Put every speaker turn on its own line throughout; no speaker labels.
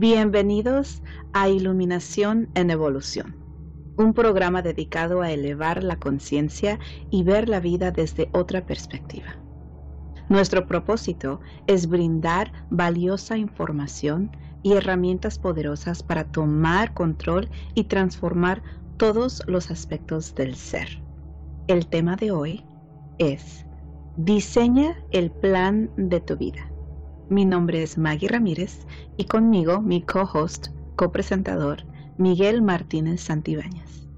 Bienvenidos a Iluminación en Evolución, un programa dedicado a elevar la conciencia y ver la vida desde otra perspectiva. Nuestro propósito es brindar valiosa información y herramientas poderosas para tomar control y transformar todos los aspectos del ser. El tema de hoy es Diseña el plan de tu vida. Mi nombre es Maggie Ramírez y conmigo mi co-host, copresentador, Miguel Martínez Santibáñez.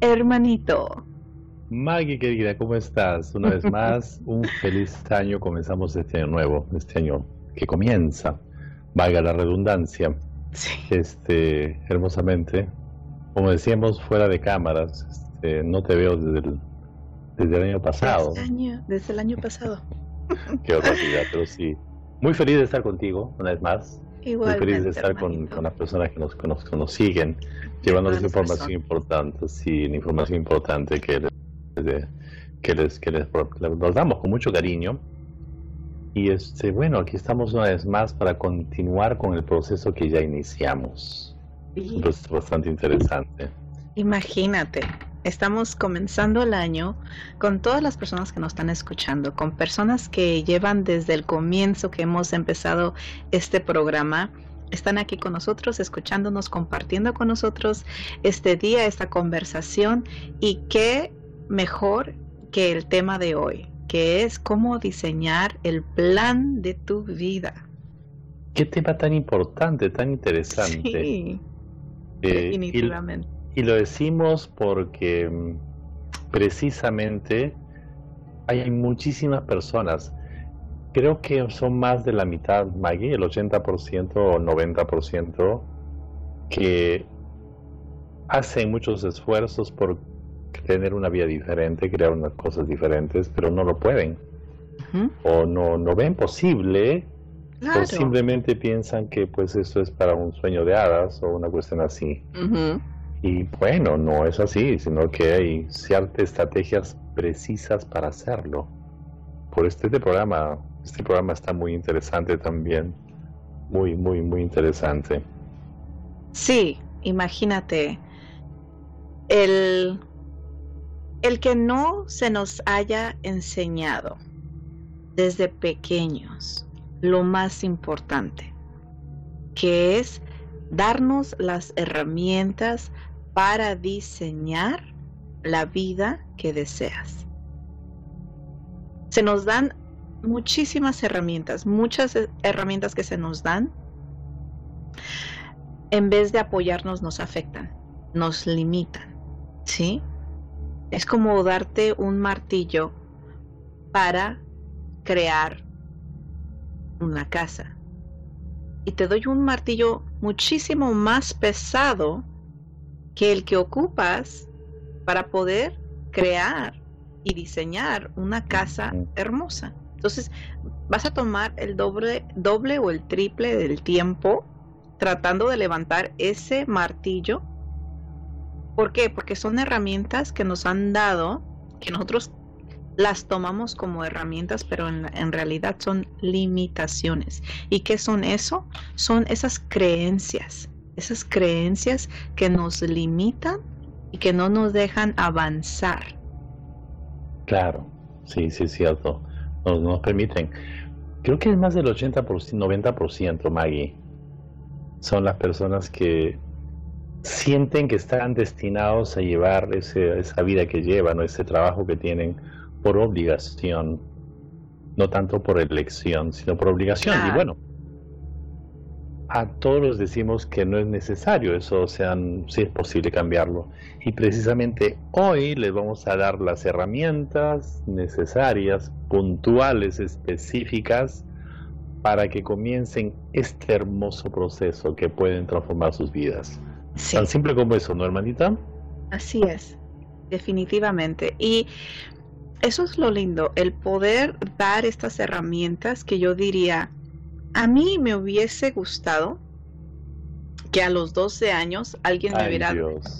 Hermanito.
Maggie querida, ¿cómo estás? Una vez más, un feliz año. Comenzamos este año nuevo, este año que comienza, valga la redundancia, este, hermosamente. Como decíamos fuera de cámaras, este, no te veo desde el, desde el año pasado.
Desde el año, desde el año pasado.
Qué horribilidad, pero sí, muy feliz de estar contigo, una vez más. Muy feliz de estar con, las personas que nos, que nos, siguen, llevándoles información importante, sí, información importante que les, que les, que les, nos damos con mucho cariño. Y este, bueno, aquí estamos una vez más para continuar con el proceso que ya iniciamos. Es bastante interesante.
Imagínate, Estamos comenzando el año con todas las personas que nos están escuchando, con personas que llevan desde el comienzo que hemos empezado este programa. Están aquí con nosotros, escuchándonos, compartiendo con nosotros este día, esta conversación. Y qué mejor que el tema de hoy, que es cómo diseñar el plan de tu vida.
Qué tema tan importante, tan interesante.
Sí, eh, definitivamente.
Y lo decimos porque mm, precisamente hay muchísimas personas, creo que son más de la mitad, Maggie, el 80% o 90%, que hacen muchos esfuerzos por tener una vida diferente, crear unas cosas diferentes, pero no lo pueden. O no, no ven posible, o simplemente piensan que pues eso es para un sueño de hadas o una cuestión así. Y bueno, no es así, sino que hay ciertas estrategias precisas para hacerlo. Por este, programa, este programa está muy interesante también. Muy, muy, muy interesante.
Sí, imagínate. El, el que no se nos haya enseñado desde pequeños lo más importante, que es darnos las herramientas para diseñar la vida que deseas. Se nos dan muchísimas herramientas, muchas herramientas que se nos dan, en vez de apoyarnos nos afectan, nos limitan, ¿sí? Es como darte un martillo para crear una casa. Y te doy un martillo muchísimo más pesado que el que ocupas para poder crear y diseñar una casa hermosa. Entonces, vas a tomar el doble, doble o el triple del tiempo tratando de levantar ese martillo. ¿Por qué? Porque son herramientas que nos han dado, que nosotros las tomamos como herramientas, pero en, en, realidad son limitaciones. ¿Y qué son eso? Son esas creencias esas creencias que nos limitan y que no nos dejan avanzar.
Claro, sí, sí, es cierto. Nos, nos permiten. Creo que es más del 80%, 90%, Maggie. Son las personas que sienten que están destinados a llevar ese, esa vida que llevan o ese trabajo que tienen por obligación, no tanto por elección, sino por obligación. Y bueno, a todos decimos que no es necesario eso, o sea, si es posible cambiarlo. Y precisamente hoy les vamos a dar las herramientas necesarias, puntuales, específicas, para que comiencen este hermoso proceso que pueden transformar sus vidas. Tan simple como eso, ¿no, hermanita?
Así es, definitivamente. Y eso es lo lindo, el poder dar estas herramientas que yo diría, a mí me hubiese gustado que a los 12 años alguien me hubiera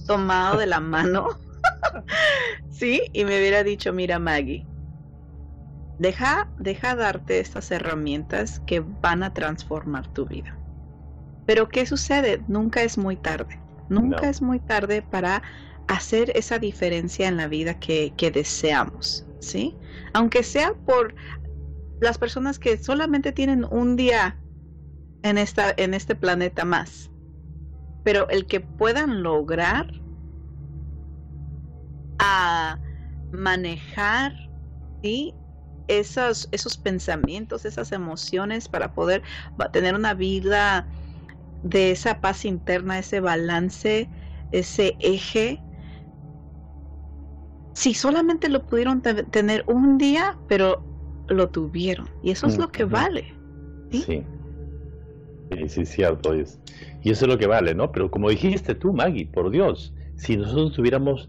tomado de la mano, sí, y me hubiera dicho, mira Maggie, deja, deja darte estas herramientas que van a transformar tu vida. Pero ¿qué sucede? Nunca es muy tarde. Nunca es muy tarde para hacer esa diferencia en la vida que, deseamos, ¿sí? Aunque sea por las personas que solamente tienen un día en, esta, en este planeta más. Pero el que puedan lograr a manejar esos, esos pensamientos, esas emociones para poder tener una vida de esa paz interna, ese balance, ese eje. Si solamente lo pudieron tener un día, pero lo tuvieron. Y eso es lo que vale.
¿sí? sí. Sí, cierto es. Y eso es lo que vale, ¿no? Pero como dijiste tú, Maggie, por Dios, si nosotros tuviéramos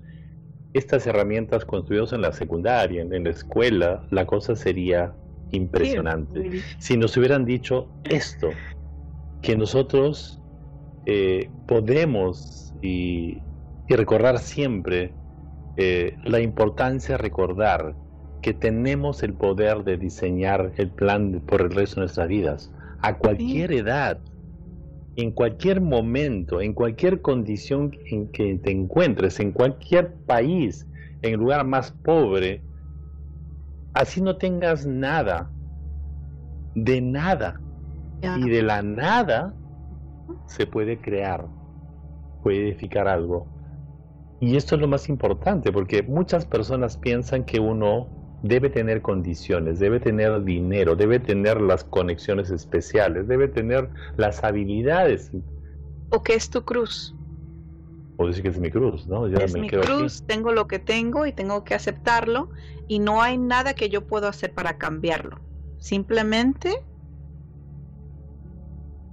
estas herramientas construidas en la secundaria, en, la escuela, la cosa sería impresionante. Si nos hubieran dicho esto, que nosotros eh, podemos y, recordar siempre eh, la importancia de recordar que tenemos el poder de diseñar el plan por el resto de nuestras vidas, a cualquier edad, en cualquier momento, en cualquier condición en que te encuentres, en cualquier país, en el lugar más pobre, así no tengas nada, de nada, y de la nada se puede crear, puede edificar algo. Y esto es lo más importante, porque muchas personas piensan que uno debe tener condiciones, debe tener dinero, debe tener las conexiones especiales, debe tener las habilidades.
¿O qué es tu cruz?
O decir que es mi cruz, ¿no?
es mi cruz, tengo lo que tengo y tengo que aceptarlo y no hay nada que yo pueda hacer para cambiarlo. Simplemente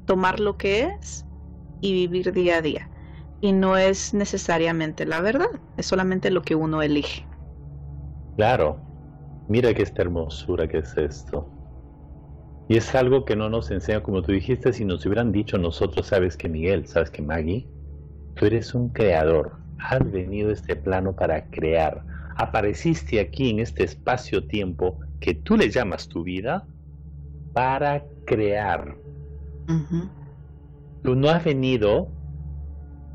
tomar lo que es y vivir día a día. Y no es necesariamente la verdad, es solamente lo que uno elige.
Claro, Mira que esta hermosura que es esto. Y es algo que no nos enseña, como tú dijiste, si nos hubieran dicho nosotros, sabes que Miguel, sabes que Maggie, tú eres un creador, has venido a este plano para crear, apareciste aquí en este espacio-tiempo que tú le llamas tu vida para crear. Tú no has venido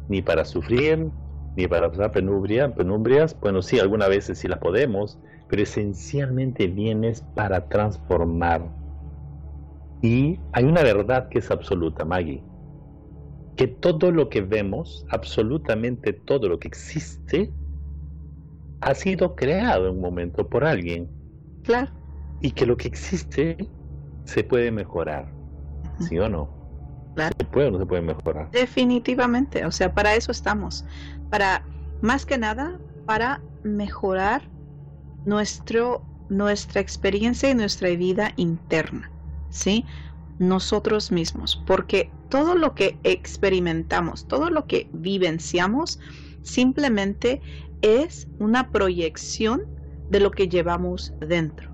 ni para sufrir, ni para pasar penumbria, penumbrias, bueno, sí, algunas veces sí las podemos, pero esencialmente vienes para transformar. Y hay una verdad que es absoluta, Maggie, que todo lo que vemos, absolutamente todo lo que existe, ha sido creado en un momento por alguien.
Claro.
Y que lo que existe se puede mejorar, ¿sí o no?
Claro.
¿Se puede o no se puede mejorar?
Definitivamente, o sea, para eso estamos, para, más que nada, para mejorar nuestro, nuestra experiencia y nuestra vida interna, ¿sí? Nosotros mismos, porque todo lo que experimentamos, todo lo que vivenciamos, simplemente es una proyección de lo que llevamos dentro.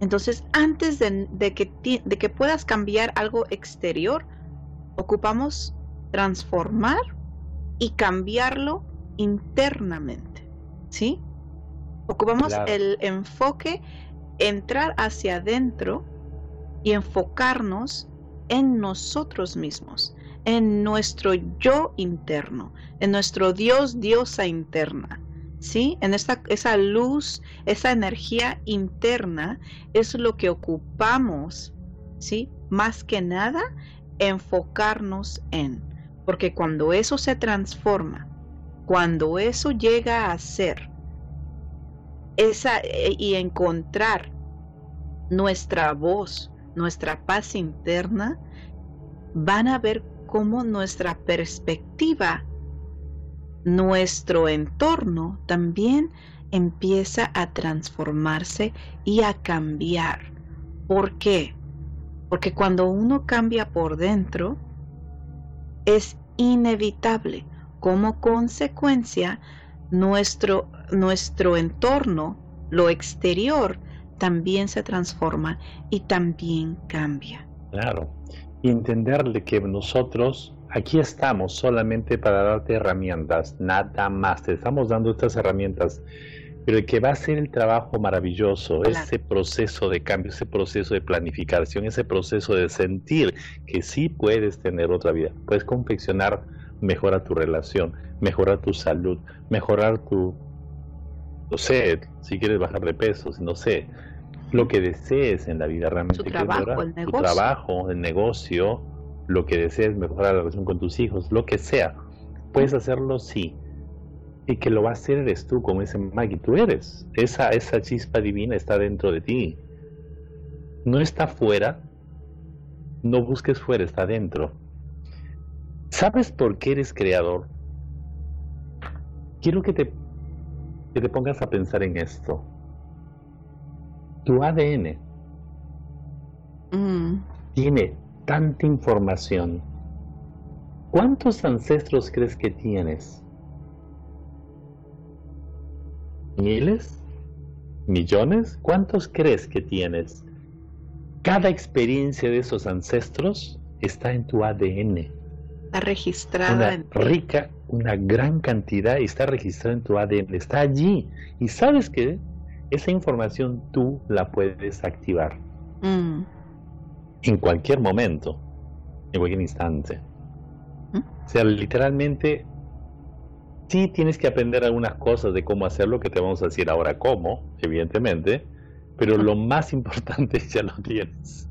Entonces, antes de, que, de que puedas cambiar algo exterior, ocupamos transformar y cambiarlo internamente, ¿sí? Ocupamos el enfoque, entrar hacia adentro y enfocarnos en nosotros mismos, en nuestro yo interno, en nuestro Dios, diosa interna. ¿Sí? En esta, esa luz, esa energía interna es lo que ocupamos, ¿sí? Más que nada, enfocarnos en. Porque cuando eso se transforma, cuando eso llega a ser esa, eh, y encontrar nuestra voz, nuestra paz interna, van a ver cómo nuestra perspectiva, nuestro entorno también empieza a transformarse y a cambiar. ¿Por qué? Porque cuando uno cambia por dentro, es inevitable. Como consecuencia, nuestro, nuestro entorno, lo exterior, también se transforma y también cambia.
Claro, y entenderle que nosotros aquí estamos solamente para darte herramientas, nada más. Te estamos dando estas herramientas pero el que va a hacer el trabajo maravilloso, ese proceso de cambio, ese proceso de planificación, ese proceso de sentir que sí puedes tener otra vida, puedes confeccionar, mejorar tu relación, mejorar tu salud, mejorar tu, no sé, si quieres bajar de peso, no sé, lo que desees en la vida realmente. Tu
trabajo, el negocio.
Tu trabajo, el negocio, lo que desees, mejorar la relación con tus hijos, lo que sea. Puedes hacerlo, sí. Y que lo va a hacer eres tú, como dice Maggie, tú eres. Esa, esa chispa divina está dentro de ti. No está fuera. No busques fuera, está dentro. ¿Sabes por qué eres creador? Quiero que te, que te pongas a pensar en esto tu ADN mm. tiene tanta información. ¿Cuántos ancestros crees que tienes? ¿Miles? ¿Millones? ¿Cuántos crees que tienes? Cada experiencia de esos ancestros está en tu ADN.
Está registrada
en rica, una gran cantidad está registrada en tu ADN, está allí. Y sabes que esa información tú la puedes activar mm. en cualquier momento, en cualquier instante. ¿Mm? O sea, literalmente, sí tienes que aprender algunas cosas de cómo hacerlo, que te vamos a decir ahora cómo, evidentemente, pero lo más importante ya lo tienes.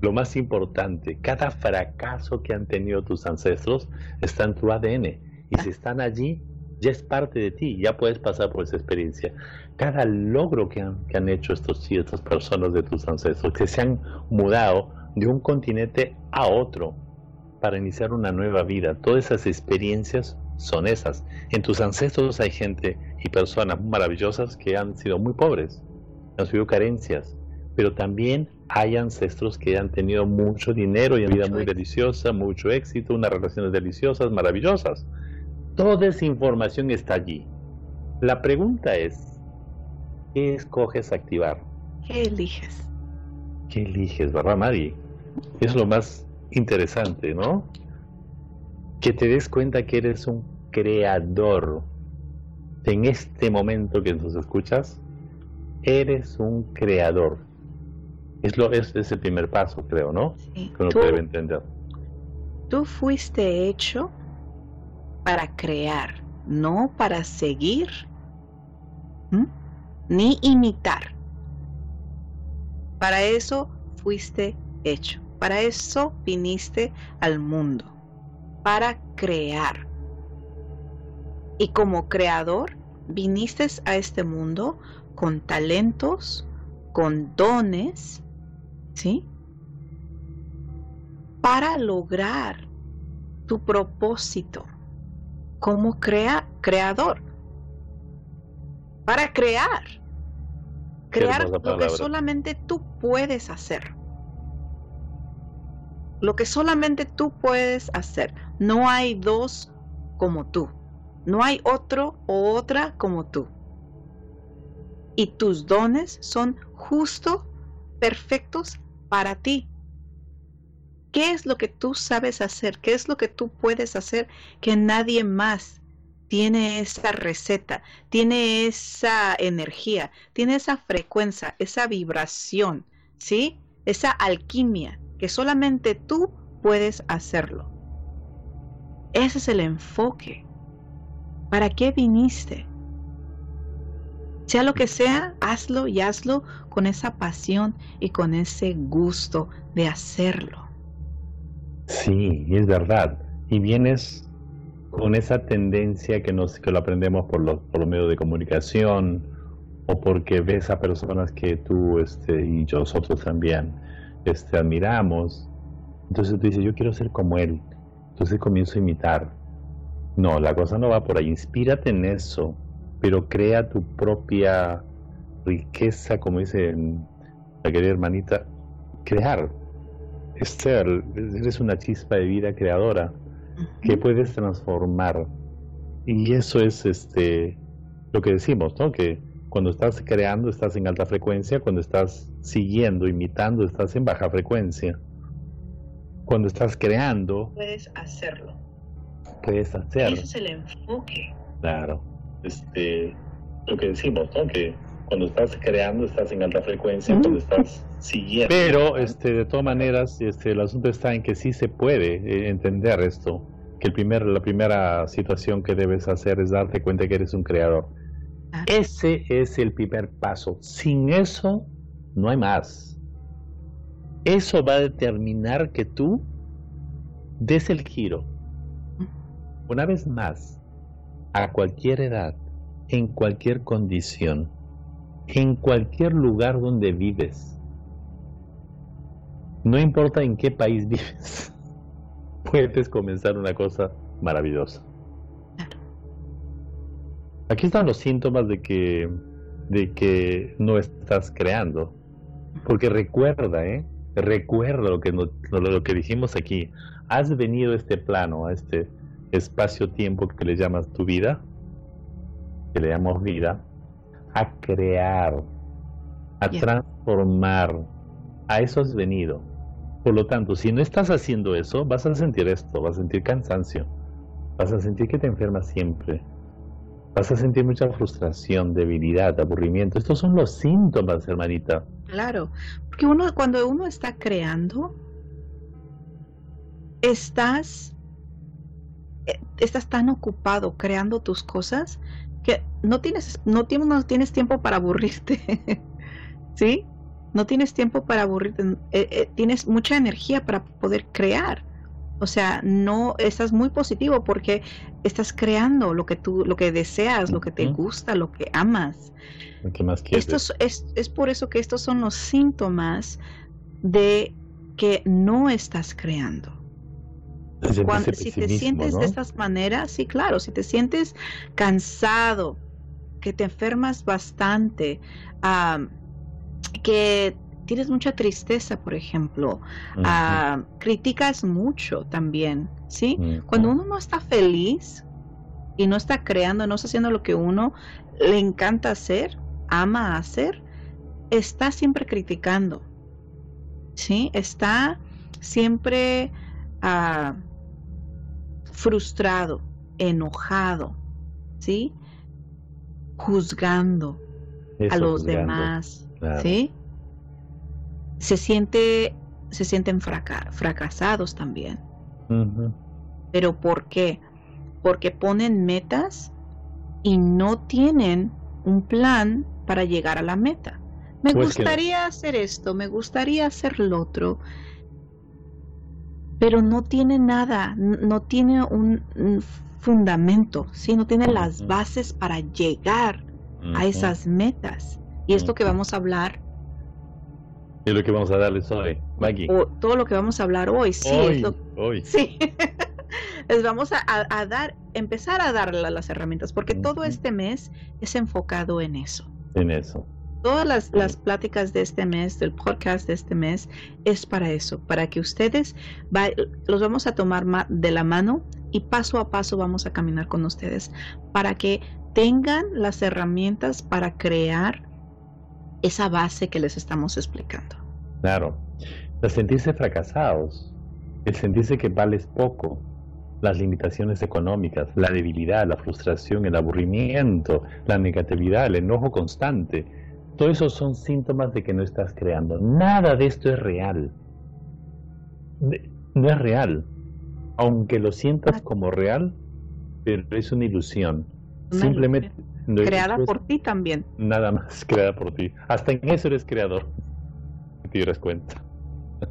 Lo más importante, cada fracaso que han tenido tus ancestros está en tu ADN. Y si están allí, ya es parte de ti, ya puedes pasar por esa experiencia. Cada logro que han, que han hecho estos, estas personas de tus ancestros, que se han mudado de un continente a otro para iniciar una nueva vida, todas esas experiencias son esas. En tus ancestros hay gente y personas maravillosas que han sido muy pobres, han sido carencias, pero también hay ancestros que han tenido mucho dinero y una vida muy deliciosa, mucho éxito, unas relaciones deliciosas, maravillosas. Toda esa información está allí. La pregunta es, ¿qué escoges activar?
¿Qué eliges?
¿Qué eliges, verdad, Mari? Es lo más interesante, ¿no? Que te des cuenta que eres un creador. En este momento que nos escuchas, eres un creador. Es, lo, es, es el primer paso, creo, ¿no?
Sí. Que uno debe entender. Tú fuiste hecho para crear, no para seguir ni imitar. Para eso fuiste hecho, para eso viniste al mundo, para crear. Y como creador, viniste a este mundo con talentos, con dones, ¿sí? Para lograr tu propósito como crea, creador. Para crear. Crear lo que solamente tú puedes hacer. Lo que solamente tú puedes hacer. No hay dos como tú. No hay otro o otra como tú. Y tus dones son justo, perfectos para ti. ¿Qué es lo que tú sabes hacer? ¿Qué es lo que tú puedes hacer que nadie más tiene esa receta, tiene esa energía, tiene esa frecuencia, esa vibración, ¿sí? Esa alquimia que solamente tú puedes hacerlo. Ese es el enfoque. ¿Para qué viniste? Sea lo que sea, hazlo y hazlo con esa pasión y con ese gusto de hacerlo.
Sí, es verdad. Y vienes con esa tendencia que, nos, que lo aprendemos por, los, por los medios de comunicación o porque ves a personas que tú este, y nosotros también este, admiramos. Entonces tú dices, yo quiero ser como él. Entonces comienzo a imitar. No, la cosa no va por ahí. Inspírate en eso, pero crea tu propia riqueza, como dice la querida hermanita, crear, Esther, eres una chispa de vida creadora que puedes transformar. Y eso es este lo que decimos, ¿no? Que cuando estás creando estás en alta frecuencia, cuando estás siguiendo, imitando, estás en baja frecuencia. Cuando estás creando,
puedes hacerlo.
Puedes hacerlo.
Ese es el enfoque.
Claro. Este
lo que decimos, ¿no? Que cuando estás creando estás en alta frecuencia, cuando estás siguiendo.
Pero, este, de todas maneras, este, el asunto está en que sí se puede eh, entender esto, que el primer, la primera situación que debes hacer es darte cuenta que eres un creador. Ese es el primer paso. Sin eso, no hay más. Eso va a determinar que tú des el giro. Una vez más, a cualquier edad, en cualquier condición, en cualquier lugar donde vives. No importa en qué país vives, puedes comenzar una cosa maravillosa. Aquí están los síntomas de que, de que no estás creando. Porque recuerda, ¿eh? Recuerda lo que, lo que dijimos aquí. Has venido a este plano, a este espacio-tiempo que le llamas tu vida, que le llamamos vida, a crear, a transformar. A eso has venido. Por lo tanto, si no estás haciendo eso, vas a sentir esto, vas a sentir cansancio, vas a sentir que te enfermas siempre, vas a sentir mucha frustración, debilidad, aburrimiento. Estos son los síntomas, hermanita.
Claro, porque uno cuando uno está creando, estás eh, estás tan ocupado creando tus cosas que no tienes, no tienes, no tienes tiempo para aburrirte. ¿Sí? No tienes tiempo para aburrirte. Eh, eh, tienes mucha energía para poder crear. O sea, no estás muy positivo porque estás creando lo que tú, lo que deseas, lo que te gusta, lo que amas. Esto es, es por eso que estos son los síntomas de que no estás creando. Si te sientes de estas maneras, sí, claro, si te sientes cansado, que te enfermas bastante, que tienes mucha tristeza, por ejemplo, criticas mucho también, ¿sí? Cuando uno no está feliz y no está creando, no está haciendo lo que uno le encanta hacer, ama hacer, está siempre criticando, ¿sí? Está siempre... Uh, frustrado, enojado, ¿sí? Juzgando a los demás, ¿sí? Se siente, se sienten fracasados también. Pero ¿por qué? Porque ponen metas y no tienen un plan para llegar a la meta. Me pues gustaría hacer esto, me gustaría hacer lo otro, pero no tiene nada, no tiene un, fundamento, ¿sí? no tiene las bases para llegar a esas metas. Y esto que vamos a hablar.
Es lo que vamos a darles hoy, Maggie.
O todo lo que vamos a hablar hoy, sí.
Hoy, hoy.
Sí. Les vamos a, dar, empezar a darle las herramientas, porque todo este mes es enfocado en eso.
En eso
todas las, las, pláticas de este mes, del podcast de este mes, es para eso, para que ustedes los vamos a tomar de la mano y paso a paso vamos a caminar con ustedes para que tengan las herramientas para crear esa base que les estamos explicando.
Claro, el sentirse fracasados, el sentirse que vales poco, las limitaciones económicas, la debilidad, la frustración, el aburrimiento, la negatividad, el enojo constante, todo eso son síntomas de que no estás creando. Nada de esto es real. No es real. Aunque lo sientas como real, pero es una ilusión. Simplemente...
creada por ti también.
Nada más creada por ti. Hasta en eso eres creador. Te dieras cuenta.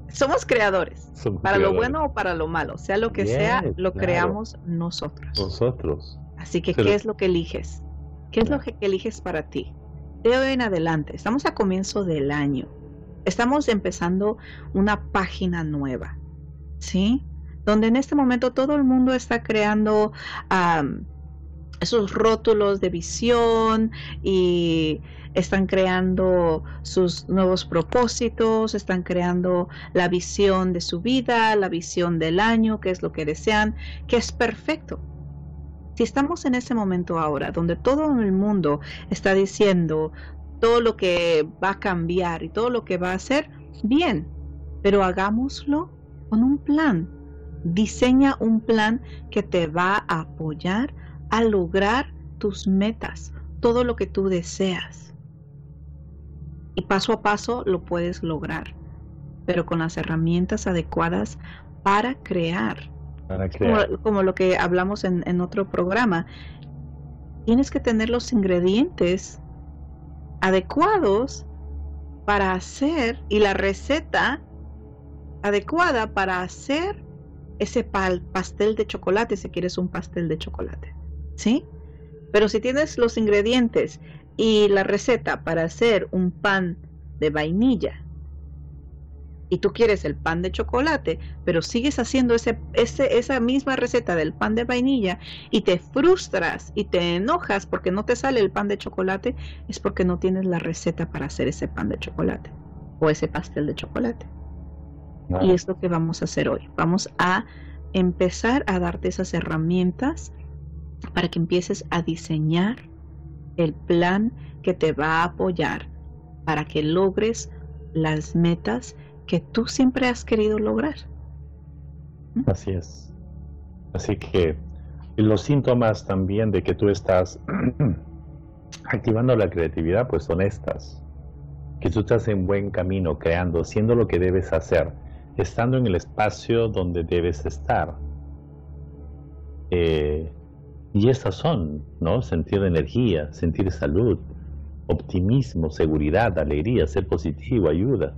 Somos creadores. para lo bueno o para lo malo. Sea lo que sea, lo creamos nosotros.
Nosotros.
Así que, ¿qué es lo que eliges? ¿Qué es lo que eliges para ti? de hoy en adelante, estamos a comienzo del año, estamos empezando una página nueva, ¿sí? Donde en este momento todo el mundo está creando esos rótulos de visión y están creando sus nuevos propósitos, están creando la visión de su vida, la visión del año, que es lo que desean, que es perfecto. Si estamos en ese momento ahora, donde todo el mundo está diciendo todo lo que va a cambiar y todo lo que va a hacer, bien, pero hagámoslo con un plan. Diseña un plan que te va a apoyar a lograr tus metas, todo lo que tú deseas. Y paso a paso lo puedes lograr, pero con las herramientas adecuadas para crear. Como, lo que hablamos en, en otro programa. Tienes que tener los ingredientes adecuados para hacer y la receta adecuada para hacer ese pastel de chocolate si quieres un pastel de chocolate. ¿Sí? Pero si tienes los ingredientes y la receta para hacer un pan de vainilla y tú quieres el pan de chocolate, pero sigues haciendo ese, esa misma receta del pan de vainilla y te frustras y te enojas porque no te sale el pan de chocolate, es porque no tienes la receta para hacer ese pan de chocolate o ese pastel de chocolate. Y es lo que vamos a hacer hoy. Vamos a empezar a darte esas herramientas para que empieces a diseñar el plan que te va a apoyar para que logres las metas que tú siempre has querido lograr.
¿Mm? Así es. Así que los síntomas también de que tú estás activando la creatividad, pues son estas. Que tú estás en buen camino, creando, haciendo lo que debes hacer, estando en el espacio donde debes estar. Eh, y estas son, ¿no? Sentir energía, sentir salud, optimismo, seguridad, alegría, ser positivo, ayuda.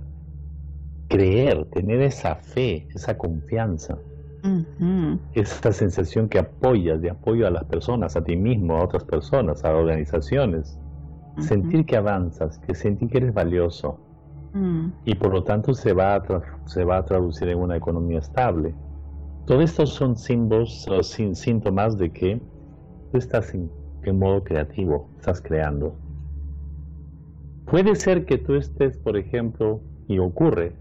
Creer, tener esa fe, esa confianza. Esa sensación que apoyas, de apoyo a las personas, a ti mismo, a otras personas, a organizaciones. Sentir que avanzas, que sentir que eres valioso. Mm. Y por lo tanto se va, a se va a traducir en una economía estable. Todos estos son símbolos, síntomas de que tú estás en, modo creativo, estás creando. Puede ser que tú estés, por ejemplo, y ocurre,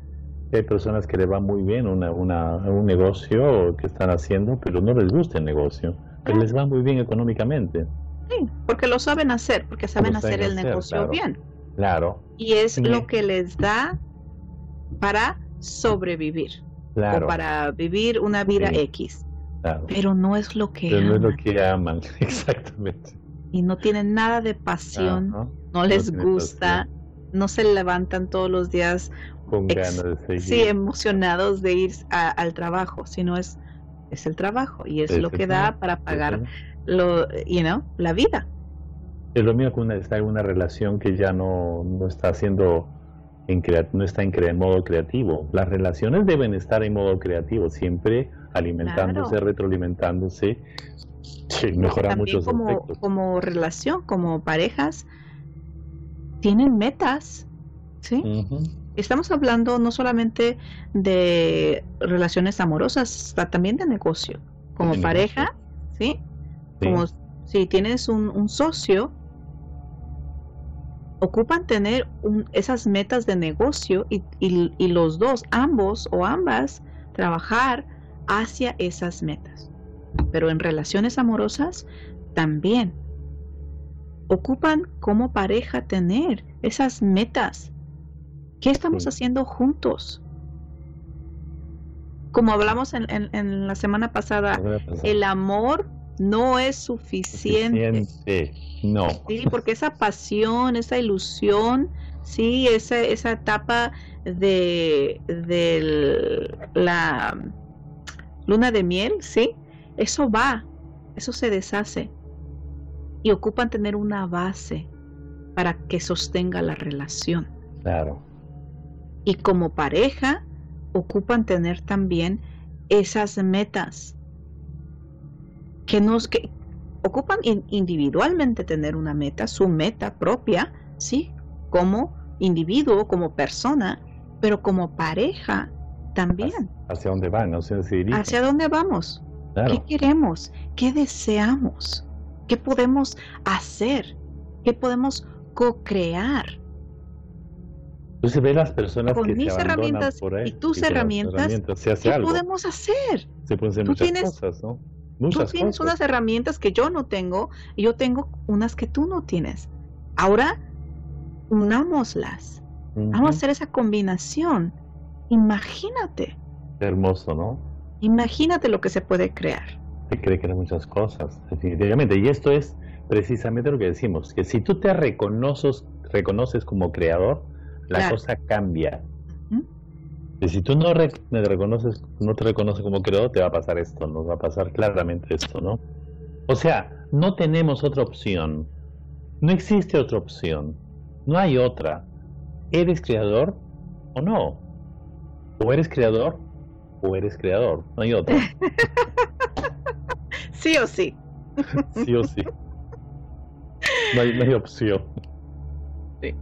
hay personas que le va muy bien una, un negocio que están haciendo, pero no les gusta el negocio, pero les va muy bien económicamente.
Sí, porque lo saben hacer, porque saben, hacer el negocio bien.
Claro.
Y es lo que les da para sobrevivir. Claro. O para vivir una vida X. Pero no es lo que
aman. no es lo que aman, exactamente.
Y no tienen nada de pasión, no les gusta, no se levantan todos los días
con ganas de seguir.
Sí, emocionados de ir al trabajo, sino es es el trabajo y es, lo que da para pagar lo, you know, la vida.
Es lo mismo que una, está en una relación que ya no, no está haciendo en no está en, modo creativo. Las relaciones deben estar en modo creativo, siempre alimentándose, retroalimentándose, sí, mejorar muchos
como,
aspectos.
Como relación, como parejas, tienen metas, ¿sí? Estamos hablando no solamente de relaciones amorosas, también de negocio. Como pareja, ¿sí? Como si tienes un, un socio, ocupan tener esas metas de negocio y, los dos, ambos o ambas, trabajar hacia esas metas. Pero en relaciones amorosas también ocupan como pareja tener esas metas. ¿Qué estamos haciendo juntos? Como hablamos en, la semana pasada, el amor no es suficiente.
No.
Sí, porque esa pasión, esa ilusión, sí, esa, esa etapa de, de la luna de miel, sí, eso va, eso se deshace. Y ocupan tener una base para que sostenga la relación.
Claro.
Y como pareja, ocupan tener también esas metas que nos que ocupan individualmente tener una meta, su meta propia, sí, como individuo, como persona, pero como pareja también.
¿Hacia dónde van? ¿Hacia,
¿Hacia dónde vamos? ¿Qué queremos? ¿Qué deseamos? ¿Qué podemos hacer? ¿Qué podemos co-crear?
Entonces ve las personas
Con mis herramientas y tus herramientas, ¿qué podemos hacer?
Se pueden hacer muchas cosas, ¿no?
tú tienes unas herramientas que yo no tengo y yo tengo unas que tú no tienes. Ahora, unámoslas. Vamos a hacer esa combinación. Imagínate.
hermoso, ¿no?
Imagínate lo que se puede crear.
Se cree que muchas cosas, definitivamente. Y esto es precisamente lo que decimos, que si tú te reconoces, reconoces como creador, la cosa cambia. Y si tú no reconoces, no te reconoces como creador, te va a pasar esto, nos va a pasar claramente esto, ¿no? O sea, no tenemos otra opción. No existe otra opción. No hay otra. ¿Eres creador o no? O eres creador o eres creador. No hay otra.
sí o sí.
sí o sí. No hay, opción.
Sí.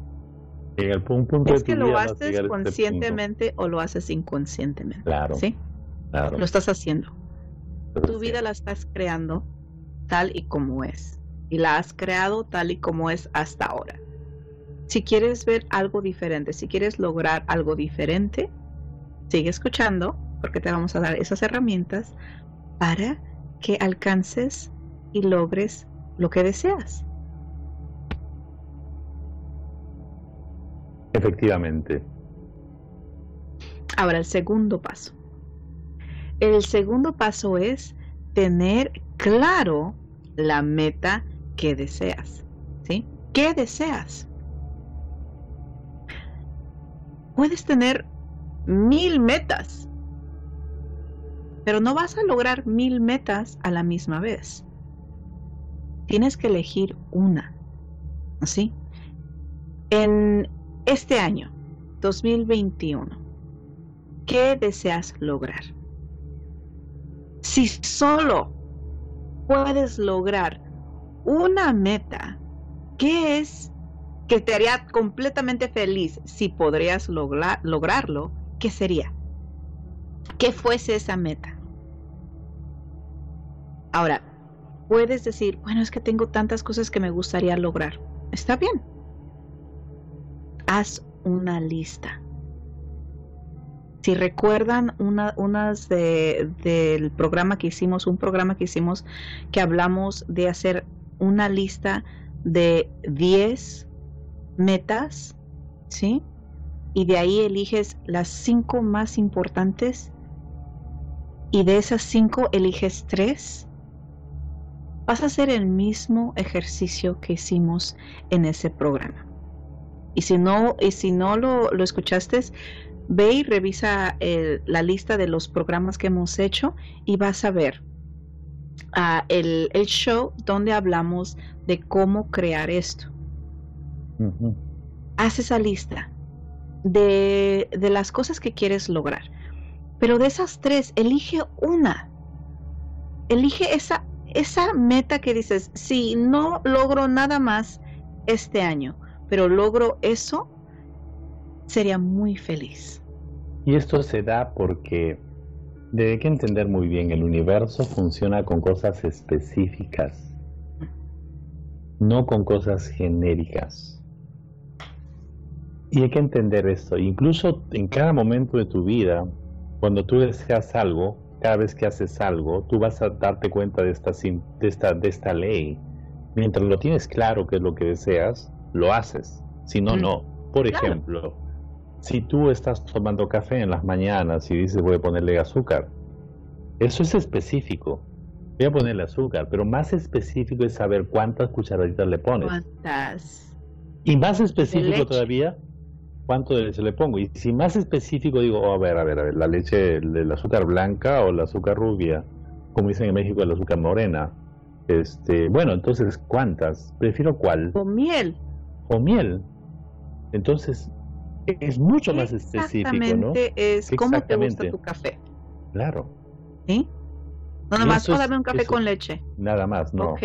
En el punto
es que lo haces este conscientemente o lo haces inconscientemente.
Claro.
¿Sí?
Claro.
Lo estás haciendo. tu vida la estás creando tal y como es. Y la has creado tal y como es hasta ahora. Si quieres ver algo diferente, si quieres lograr algo diferente, sigue escuchando porque te vamos a dar esas herramientas para que alcances y logres lo que deseas.
Efectivamente.
Ahora, el segundo paso. El segundo paso es tener claro la meta que deseas. ¿Sí? ¿Qué deseas? Puedes tener mil metas, pero no vas a lograr mil metas a la misma vez. Tienes que elegir una. ¿Sí? En este año, 2021, ¿qué deseas lograr? Si solo puedes lograr una meta, ¿qué es que te haría completamente feliz si podrías lograrlo? ¿Qué sería? ¿Qué fuese esa meta? Ahora, puedes decir, bueno, es que tengo tantas cosas que me gustaría lograr. Está bien. Haz una lista. Si recuerdan una, unas del programa que hicimos, un programa que hicimos que hablamos de hacer una lista de 10 metas, ¿sí? Y de ahí eliges las cinco más importantes y de esas cinco eliges tres vas a hacer el mismo ejercicio que hicimos en ese programa. Y si no, y si no lo, lo escuchaste, ve y revisa la lista de los programas que hemos hecho y vas a ver uh, el, el, show donde hablamos de cómo crear esto. Haz esa lista de, de las cosas que quieres lograr. Pero de esas tres, elige una. Elige esa esa meta que dices, si no logro nada más este año, pero logro eso, sería muy feliz.
Y esto se da porque debe que entender muy bien, el universo funciona con cosas específicas, no con cosas genéricas. Y hay que entender esto, incluso en cada momento de tu vida, cuando tú deseas algo, cada vez que haces algo, tú vas a darte cuenta de esta, de esta, de esta ley. Mientras lo tienes claro que es lo que deseas, lo haces. Si no, no. Por ejemplo, si tú estás tomando café en las mañanas y dices voy a ponerle azúcar, eso es específico. Voy a ponerle azúcar, pero más específico es saber cuántas cucharaditas le pones.
¿Cuántas?
Y más específico todavía, cuánto de leche le pongo. Y si más específico digo, oh, a ver, a ver, a ver, la leche, el azúcar blanca o la azúcar rubia, como dicen en México, el azúcar morena. Este, bueno, entonces, ¿cuántas? Prefiero cuál.
O miel.
O miel. Entonces, es mucho más específico, ¿no?
es cómo te gusta tu café.
Claro.
¿Sí? No, nada más, dame un café con leche.
Nada más, no.
Ok.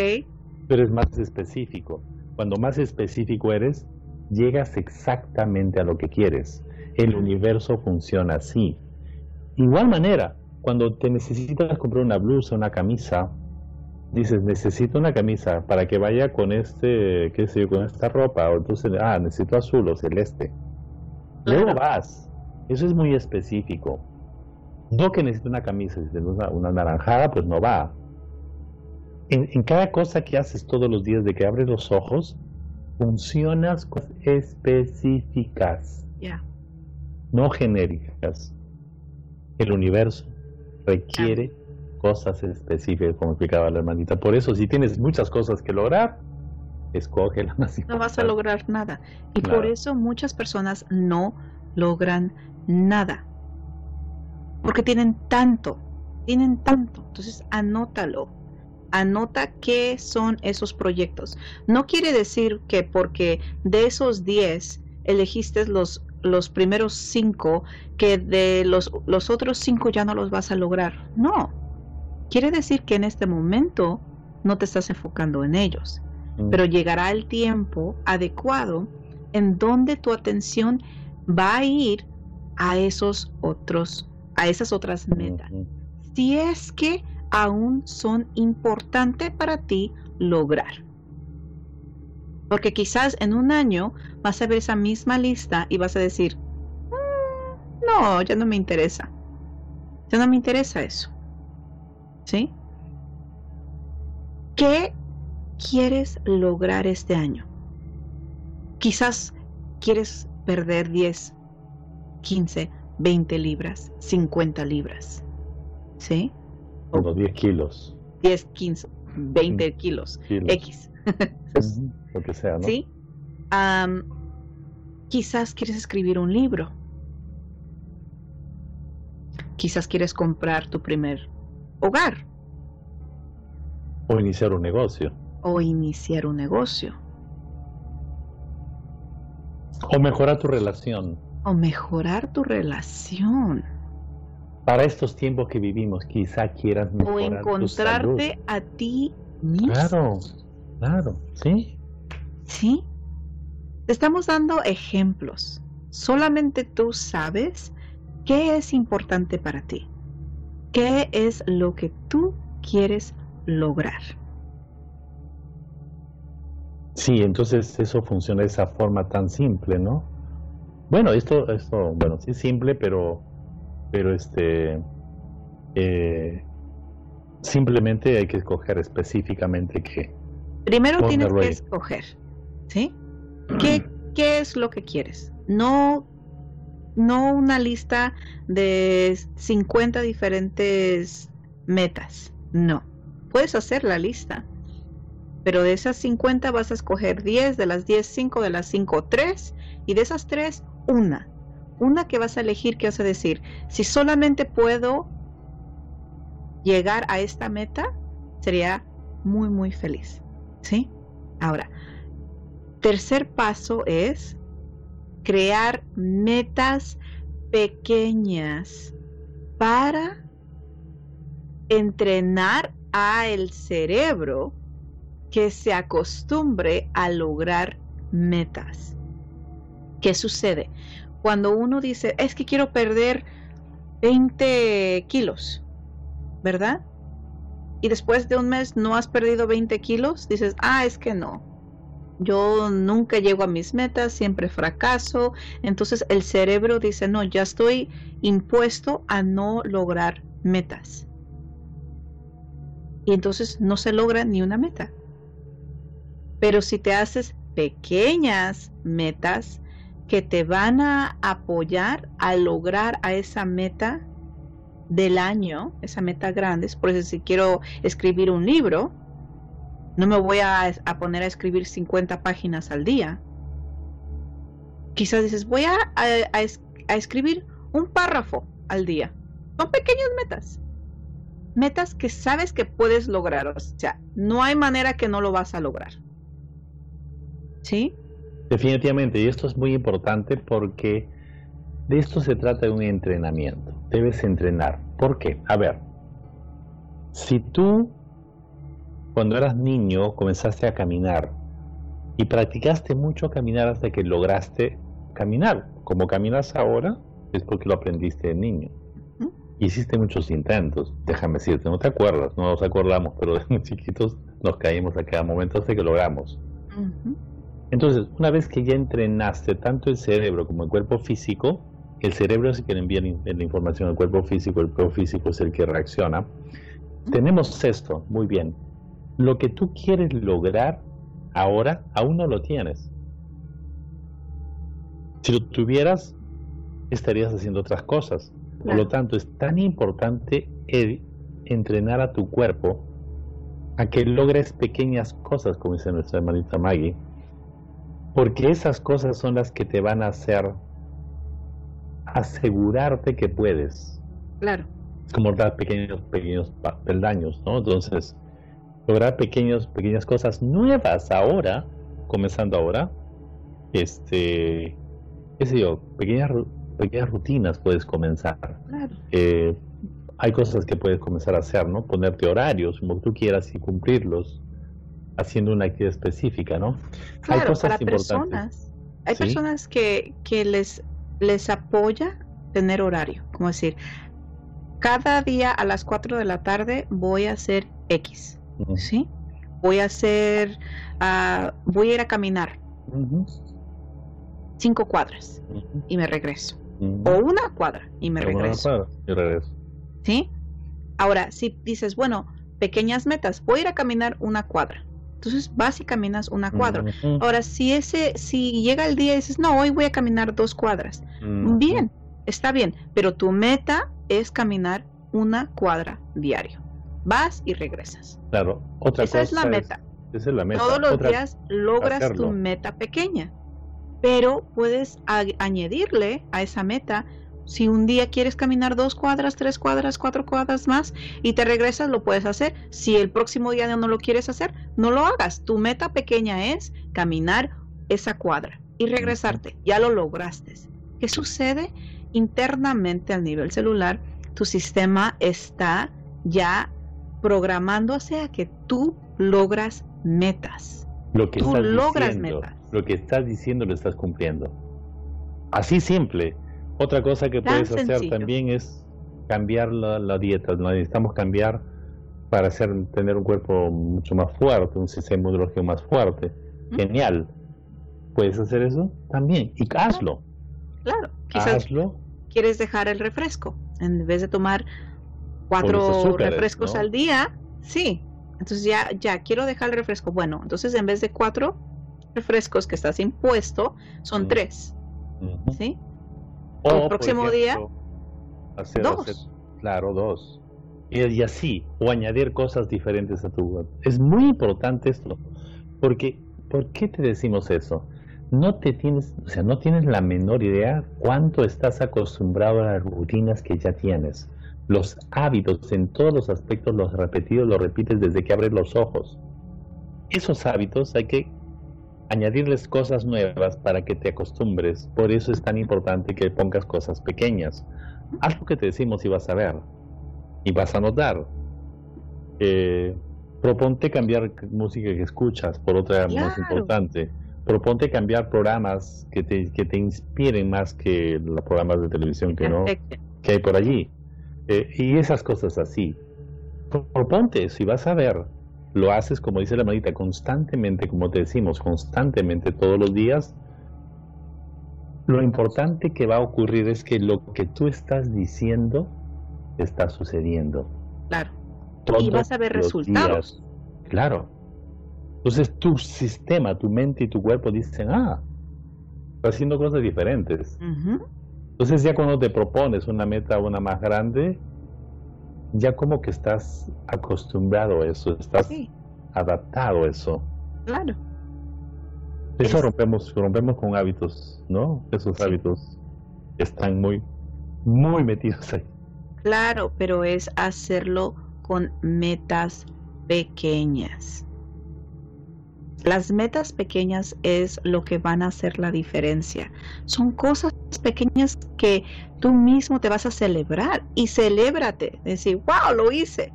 Pero es más específico. Cuando más específico eres, llegas exactamente a lo que quieres. El universo funciona así. Igual manera, cuando te necesitas comprar una blusa, una camisa, dices, necesito una camisa para que vaya con este, qué sé yo, con esta ropa, o entonces, ah, necesito azul o celeste. Luego vas. Eso es muy específico. No que necesito una camisa, si una, una naranjada, pues no va. En, en, cada cosa que haces todos los días de que abres los ojos, funcionas específicas, no genéricas. El universo requiere cosas específicas, como explicaba la hermanita. Por eso, si tienes muchas cosas que lograr, escoge la más
No vas a lograr nada. Y por eso muchas personas no logran nada. Porque tienen tanto, tienen tanto. Entonces anótalo. Anota qué son esos proyectos. No quiere decir que porque de esos 10 elegiste los, los primeros 5, que de los, los otros 5 ya no los vas a lograr. No. Quiere decir que en este momento no te estás enfocando en ellos. Mm. Pero llegará el tiempo adecuado en donde tu atención va a ir a esos otros, a esas otras metas. Si es que aún son importantes para ti lograr. Porque quizás en un año vas a ver esa misma lista y vas a decir, mm, no, ya no me interesa. Ya no me interesa eso. ¿Sí? ¿Qué quieres lograr este año? Quizás quieres perder 10, 15, 20 libras, 50 libras. ¿Sí?
Como 10 kilos.
10, 15, 20 kilos. X.
Lo que sea, ¿no?
Sí. quizás quieres escribir un libro. Quizás quieres comprar tu primer hogar.
O iniciar un negocio.
O iniciar un negocio.
O mejorar tu relación.
O mejorar tu relación
para estos tiempos que vivimos, quizá quieras mejorar
o encontrarte a ti mismo.
Claro, claro, sí.
Sí. Te estamos dando ejemplos. Solamente tú sabes qué es importante para ti. ¿Qué es lo que tú quieres lograr?
Sí, entonces eso funciona de esa forma tan simple, ¿no? Bueno, esto, esto, bueno, sí simple, pero pero este eh, simplemente hay que escoger específicamente qué.
Primero tienes que escoger, ¿sí? ¿Qué, ¿Qué es lo que quieres? No, no una lista de 50 diferentes metas, no. Puedes hacer la lista, pero de esas 50 vas a escoger 10, de las 10, 5, de las 5, 3, y de esas 3, una una que vas a elegir que vas a decir, si solamente puedo llegar a esta meta, sería muy, muy feliz. ¿Sí? Ahora, tercer paso es crear metas pequeñas para entrenar a el cerebro que se acostumbre a lograr metas. ¿Qué sucede? Cuando uno dice, es que quiero perder 20 kilos, ¿verdad? Y después de un mes no has perdido 20 kilos, dices, ah, es que no. Yo nunca llego a mis metas, siempre fracaso. Entonces el cerebro dice, no, ya estoy impuesto a no lograr metas. Y entonces no se logra ni una meta. Pero si te haces pequeñas metas, que te van a apoyar a lograr a esa meta del año, esa meta grande. Por eso si quiero escribir un libro, no me voy a, poner a escribir 50 páginas al día. Quizás dices, voy a, a escribir un párrafo al día. Son pequeñas metas. Metas que sabes que puedes lograr. O sea, no hay manera que no lo vas a lograr. ¿Sí?
Definitivamente, y esto es muy importante porque de esto se trata de un entrenamiento. Debes entrenar. ¿Por qué? A ver, si tú cuando eras niño comenzaste a caminar y practicaste mucho caminar hasta que lograste caminar, como caminas ahora, es porque lo aprendiste de niño. Hiciste muchos intentos, déjame decirte, no te acuerdas, no nos acordamos, pero de chiquitos nos caímos a cada momento hasta que logramos. Entonces, una vez que ya entrenaste tanto el cerebro como el cuerpo físico, el cerebro es el que envía la información al cuerpo físico, el cuerpo físico es el que reacciona. Tenemos esto, muy bien. Lo que tú quieres lograr ahora, aún no lo tienes. Si lo tuvieras, estarías haciendo otras cosas. Por lo tanto, es tan importante entrenar a tu cuerpo a que logres pequeñas cosas, como dice nuestra hermanita Maggie, porque esas cosas son las que te van a hacer asegurarte que puedes.
Claro.
Es como dar pequeños, pequeños peldaños, ¿no? Entonces, lograr pequeños, pequeñas cosas nuevas ahora, comenzando ahora, este, qué sé yo, pequeñas, pequeñas rutinas puedes comenzar.
Claro.
Eh, hay cosas que puedes comenzar a hacer, ¿no? Ponerte horarios, como tú quieras, y cumplirlos, haciendo una actividad específica, ¿no?
Claro, hay cosas para personas. Hay personas que, que les, les apoya tener horario, como decir, cada día a las 4 de la tarde voy a hacer X, ¿sí? Voy a hacer, uh, voy a ir a caminar cinco cuadras y me regreso. O una cuadra y me regreso.
y regreso.
¿Sí? Ahora, si dices, bueno, pequeñas metas, voy a ir a caminar una cuadra. Entonces vas y caminas una cuadra. Ahora, si ese, si llega el día y dices, no, hoy voy a caminar dos cuadras. Bien, está bien, pero tu meta es caminar una cuadra diario. Vas y regresas.
Claro, otra
esa es la meta.
esa es la meta.
Todos los días logras tu meta pequeña, pero puedes añadirle a esa meta si un día quieres caminar dos cuadras, tres cuadras, cuatro cuadras más y te regresas, lo puedes hacer. Si el próximo día no lo quieres hacer, no lo hagas. Tu meta pequeña es caminar esa cuadra y regresarte. Ya lo lograste. ¿Qué sucede? Internamente al nivel celular, tu sistema está ya programándose a que tú logras metas.
Lo que tú logras metas. Lo que estás diciendo lo estás cumpliendo. Así simple otra cosa que puedes hacer también es cambiar la, dieta. Necesitamos cambiar para hacer, tener un cuerpo mucho más fuerte, un sistema inmunológico más fuerte. Genial. ¿Puedes hacer eso? También. Y hazlo.
Claro. Quizás hazlo. quieres dejar el refresco. En vez de tomar cuatro refrescos al día, sí. Entonces ya, ya, quiero dejar el refresco. Bueno, entonces en vez de cuatro refrescos que estás impuesto, son tres. ¿Sí? O, el próximo día, dos.
claro, dos. Y, así, o añadir cosas diferentes a tu Es muy importante esto, porque ¿por qué te decimos eso? No te tienes, o sea, no tienes la menor idea cuánto estás acostumbrado a las rutinas que ya tienes. Los hábitos en todos los aspectos los repetidos, los repites desde que abres los ojos. Esos hábitos hay que añadirles cosas nuevas para que te acostumbres. Por eso es tan importante que pongas cosas pequeñas. Haz lo que te decimos y vas a ver. Y vas a notar. Eh, proponte cambiar música que escuchas, por otra más importante. Proponte cambiar programas que te, que te inspiren más que los programas de televisión que no que hay por allí. Eh, y esas cosas así. Proponte si vas a ver lo haces, como dice la manita, constantemente, como te decimos, constantemente todos los días, lo importante que va a ocurrir es que lo que tú estás diciendo está sucediendo.
Claro. y vas a ver resultados.
Claro. Entonces tu sistema, tu mente y tu cuerpo dicen, ah, está haciendo cosas diferentes. Entonces ya cuando te propones una meta, una más grande, ya como que estás acostumbrado a eso, estás adaptado a eso.
Claro.
Eso rompemos, rompemos con hábitos, ¿no? Esos hábitos están muy, muy metidos ahí.
Claro, pero es hacerlo con metas pequeñas. Las metas pequeñas es lo que van a hacer la diferencia. Son cosas pequeñas que tú mismo te vas a celebrar y celébrate. Decir, wow, lo hice.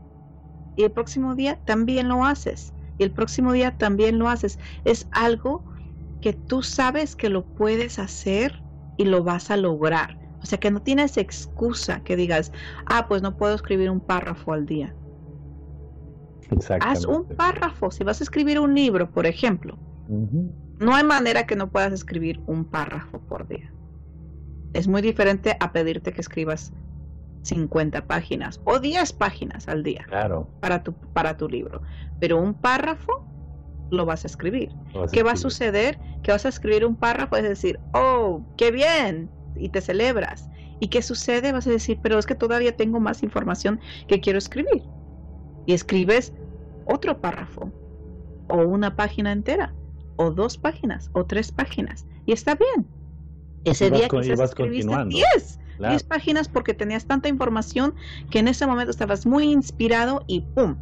Y el próximo día también lo haces. Y el próximo día también lo haces. Es algo que tú sabes que lo puedes hacer y lo vas a lograr. O sea que no tienes excusa que digas, ah, pues no puedo escribir un párrafo al día. Haz un párrafo. Si vas a escribir un libro, por ejemplo, no hay manera que no puedas escribir un párrafo por día. Es muy diferente a pedirte que escribas 50 páginas o 10 páginas al día para, tu, para tu libro. Pero un párrafo lo vas a escribir. ¿Qué va a suceder? Que vas a escribir un párrafo, es decir, oh, qué bien, y te celebras. ¿Y qué sucede? Vas a decir, pero es que todavía tengo más información que quiero escribir. Y escribes otro párrafo, o una página entera, o dos páginas, o tres páginas, y está bien. Ese día quizás escribiste 10, 10 páginas porque tenías tanta información que en ese momento estabas muy inspirado y ¡pum!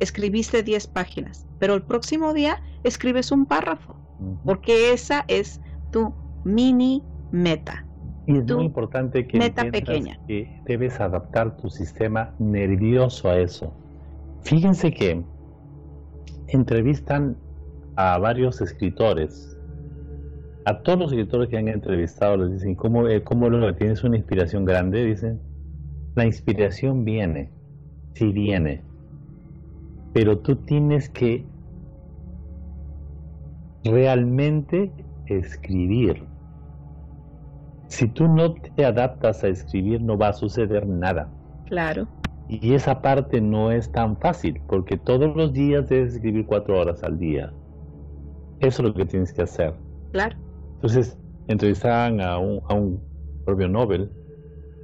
Escribiste 10 páginas, pero el próximo día escribes un párrafo, porque esa es tu mini meta.
Y es muy importante que
meta pequeña.
que debes adaptar tu sistema nervioso a eso. Fíjense que entrevistan a varios escritores. A todos los escritores que han entrevistado les dicen, ¿cómo, eh, cómo lo tienes una inspiración grande? Dicen, la inspiración viene, sí viene, pero tú tienes que realmente escribir. Si tú no te adaptas a escribir, no va a suceder nada.
Claro.
Y esa parte no es tan fácil, porque todos los días debes escribir cuatro horas al día. Eso es lo que tienes que hacer.
Claro.
Entonces, entrevistaban a un, a un premio Nobel,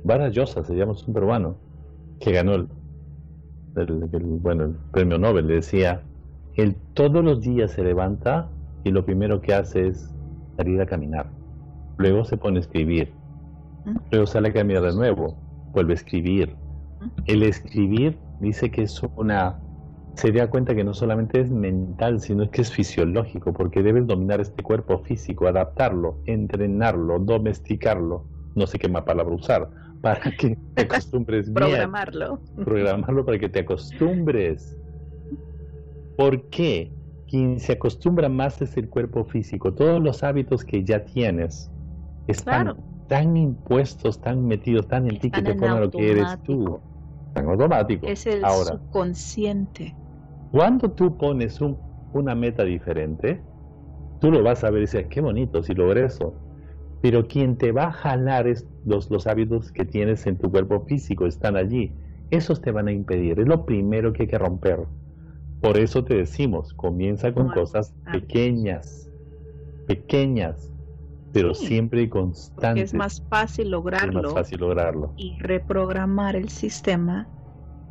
Vargas Llosa, se llama, un peruano, que ganó el, bueno, el premio Nobel. Le decía, él todos los días se levanta y lo primero que hace es salir a caminar. Luego se pone a escribir. Luego sale a caminar de nuevo, vuelve a escribir. El escribir dice que es una... Se da cuenta que no solamente es mental, sino que es fisiológico, porque debes dominar este cuerpo físico, adaptarlo, entrenarlo, domesticarlo, no sé qué más palabra usar, para que te acostumbres bien.
Programarlo.
Programarlo para que te acostumbres. ¿Por qué? Quien se acostumbra más es el cuerpo físico. Todos los hábitos que ya tienes están tan impuestos, tan metidos, tan en ti que te ponen lo que eres tú. Tan automático.
Es el subconsciente.
Cuando tú pones un, una meta diferente, tú lo vas a ver y dices, qué bonito si logré eso. Pero quien te va a jalar es los, los hábitos que tienes en tu cuerpo físico, están allí. Esos te van a impedir. Es lo primero que hay que romper. Por eso te decimos, comienza con cosas pequeñas, pequeñas, pero siempre y constante.
Es más fácil lograrlo.
Es más fácil lograrlo.
Y reprogramar el sistema,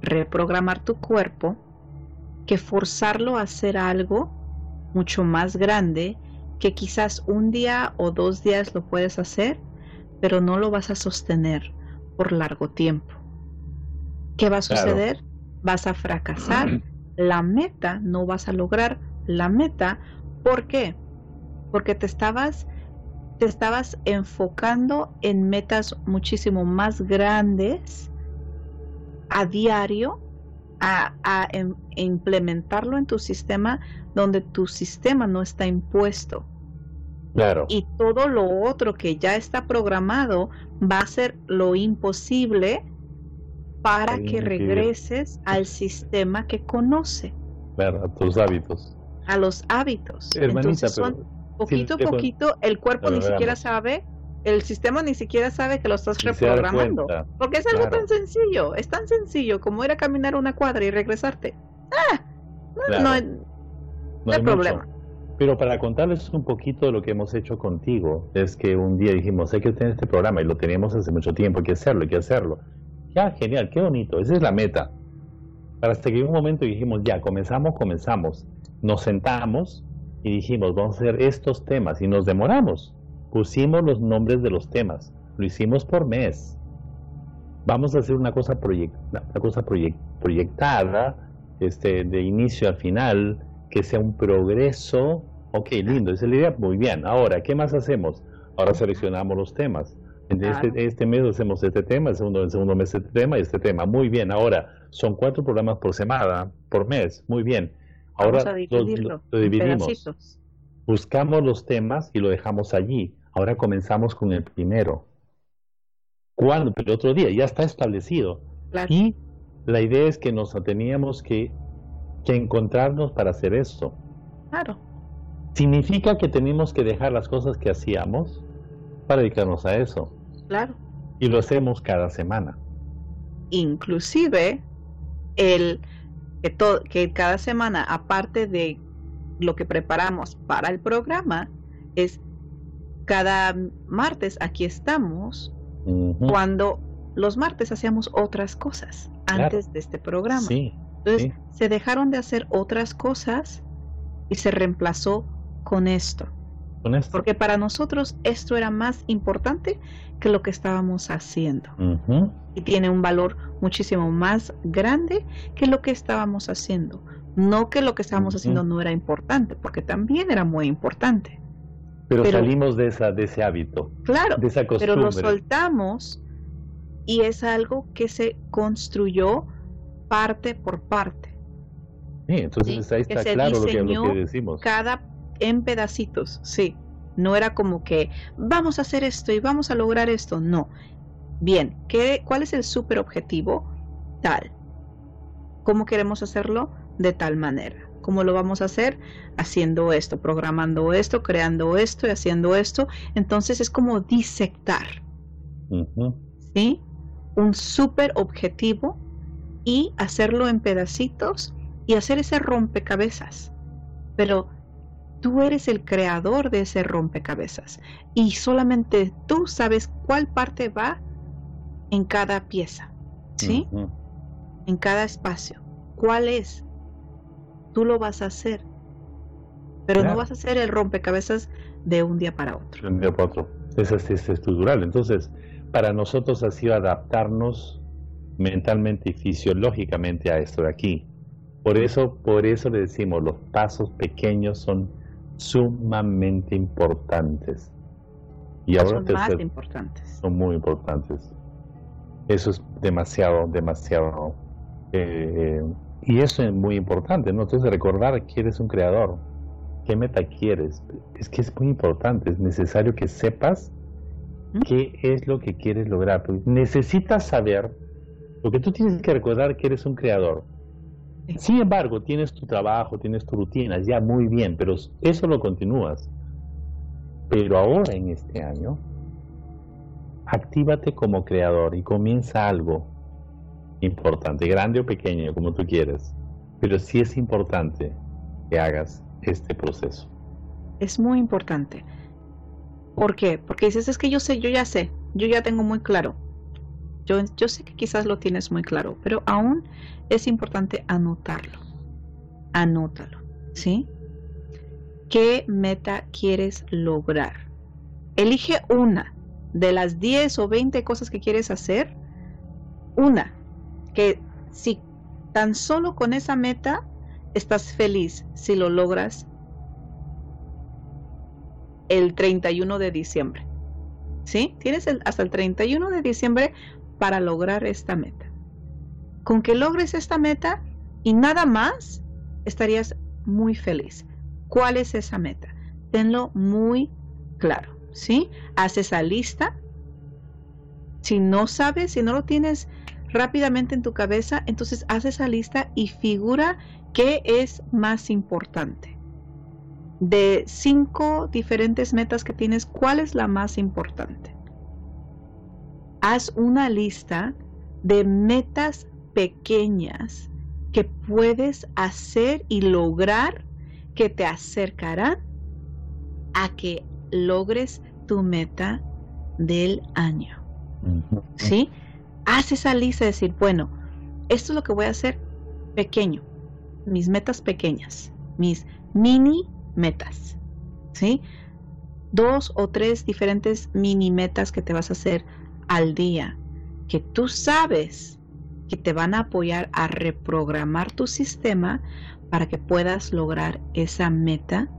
reprogramar tu cuerpo, que forzarlo a hacer algo mucho más grande, que quizás un día o dos días lo puedes hacer, pero no lo vas a sostener por largo tiempo. ¿Qué va a suceder? Vas a fracasar la meta, no vas a lograr la meta. ¿Por qué? Porque te estabas, te estabas enfocando en metas muchísimo más grandes a diario, a, a em, implementarlo en tu sistema donde tu sistema no está impuesto.
Claro.
Y todo lo otro que ya está programado va a ser lo imposible para que regreses al sistema que conoce.
Claro, a tus hábitos.
A los hábitos.
Hermanita,
Entonces, poquito a poquito, el cuerpo ni siquiera sabe, el sistema ni siquiera sabe que lo estás reprogramando. Porque es algo tan sencillo, es tan sencillo como ir a caminar una cuadra y regresarte. Ah, no, hay, problema.
Pero para contarles un poquito de lo que hemos hecho contigo, es que un día dijimos, hay que tener este programa y lo teníamos hace mucho tiempo, hay que hacerlo, hay que hacerlo. Ya, genial, qué bonito, esa es la meta. Para hasta que un momento dijimos, ya, comenzamos, comenzamos. Nos sentamos y dijimos, vamos a hacer estos temas y nos demoramos. Pusimos los nombres de los temas, lo hicimos por mes. Vamos a hacer una cosa, una cosa proyectada, este, de inicio a final, que sea un progreso. Ok, lindo, esa es la idea, muy bien. Ahora, ¿qué más hacemos? Ahora seleccionamos los temas este, este, mes hacemos este tema, el segundo, el segundo mes este tema y este tema. Muy bien, ahora son cuatro programas por semana, por mes. Muy bien. Ahora
lo,
dividimos. Buscamos los temas y lo dejamos allí. Ahora comenzamos con el primero. ¿Cuándo? El otro día, ya está establecido. Y la idea es que nos teníamos que, que encontrarnos para hacer esto.
Claro.
¿Significa que tenemos que dejar las cosas que hacíamos para dedicarnos a eso?
Claro.
Y lo hacemos cada semana.
Inclusive, el que, que cada semana, aparte de lo que preparamos para el programa, es cada martes aquí estamos, cuando los martes hacíamos otras cosas antes de este programa.
Sí,
Entonces se dejaron de hacer otras cosas y se reemplazó con esto.
Con esto.
Porque para nosotros esto era más importante que lo que estábamos haciendo. Y tiene un valor muchísimo más grande que lo que estábamos haciendo. No que lo que estábamos haciendo no era importante, porque también era muy importante.
Pero, salimos de, esa, de ese hábito.
Claro,
de esa
pero lo soltamos y es algo que se construyó parte por parte.
Sí, entonces ahí está claro lo que, lo que decimos.
Cada en pedacitos, sí. No era como que vamos a hacer esto y vamos a lograr esto. No. Bien, ¿qué, ¿cuál es el super objetivo? Tal. ¿Cómo queremos hacerlo? De tal manera. ¿Cómo lo vamos a hacer? Haciendo esto, programando esto, creando esto y haciendo esto. Entonces es como disectar. ¿Sí? Un super objetivo y hacerlo en pedacitos y hacer ese rompecabezas. Pero tú eres el creador de ese rompecabezas y solamente tú sabes cuál parte va en cada pieza, ¿sí? En cada espacio. ¿Cuál es? tú lo vas a hacer. Pero no vas a hacer el rompecabezas de un día para otro.
De un día para otro. Es, es, estructural. Entonces, para nosotros ha sido adaptarnos mentalmente y fisiológicamente a esto de aquí. Por eso, por eso le decimos, los pasos pequeños son sumamente importantes.
Y ahora son más importantes.
Son muy importantes. Eso es demasiado, demasiado eh, y eso es muy importante, ¿no? Entonces recordar que eres un creador, qué meta quieres, es que es muy importante, es necesario que sepas qué es lo que quieres lograr. necesitas saber, porque tú tienes que recordar que eres un creador. Sin embargo, tienes tu trabajo, tienes tu rutina, ya muy bien, pero eso lo continúas. Pero ahora en este año, actívate como creador y comienza algo importante, grande o pequeño, como tú quieras, pero sí es importante que hagas este proceso.
Es muy importante. ¿Por qué? Porque dices, es que yo sé, yo ya sé, yo ya tengo muy claro. Yo, yo sé que quizás lo tienes muy claro, pero aún es importante anotarlo. Anótalo, ¿sí? ¿Qué meta quieres lograr? Elige una de las 10 o 20 cosas que quieres hacer. Una, que si tan solo con esa meta estás feliz si lo logras el 31 de diciembre. ¿Sí? Tienes hasta el 31 de diciembre para lograr esta meta. Con que logres esta meta y nada más, estarías muy feliz. ¿Cuál es esa meta? Tenlo muy claro, ¿sí? Haz esa lista. Si no sabes, si no lo tienes rápidamente en tu cabeza, entonces haz esa lista y figura qué es más importante. De cinco diferentes metas que tienes, ¿cuál es la más importante? Haz una lista de metas pequeñas que puedes hacer y lograr que te acercarán a que logres tu meta del año. ¿Sí? haz esa lista de decir, bueno, esto es lo que voy a hacer pequeño, mis metas pequeñas, mis mini metas, ¿sí? Dos o tres diferentes mini metas que te vas a hacer al día, que tú sabes que te van a apoyar a reprogramar tu sistema para que puedas lograr esa meta,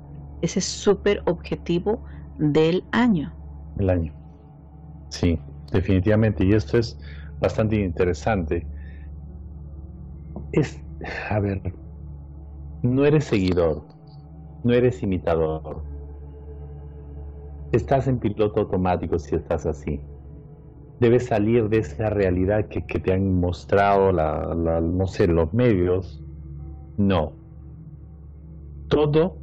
ese súper objetivo del año.
El año. Sí, definitivamente. Y esto es bastante interesante. Es, a ver, no eres seguidor, no eres imitador. Estás en piloto automático si estás así. Debes salir de esa realidad que, te han mostrado, la, no sé, los medios. No. Todo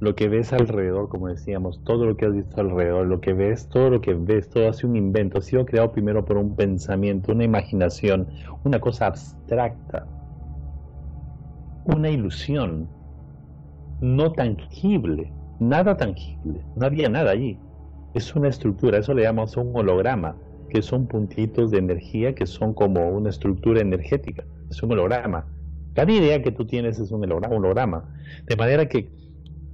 lo que ves alrededor, como decíamos, todo lo que has visto alrededor, lo que ves, todo lo que ves, todo ha sido un invento, ha sido creado primero por un pensamiento, una imaginación, una cosa abstracta, una ilusión, no tangible, nada tangible, no había nada allí. Es una estructura, eso le llamamos un holograma, que son puntitos de energía que son como una estructura energética, es un holograma. Cada idea que tú tienes es un holograma. De manera que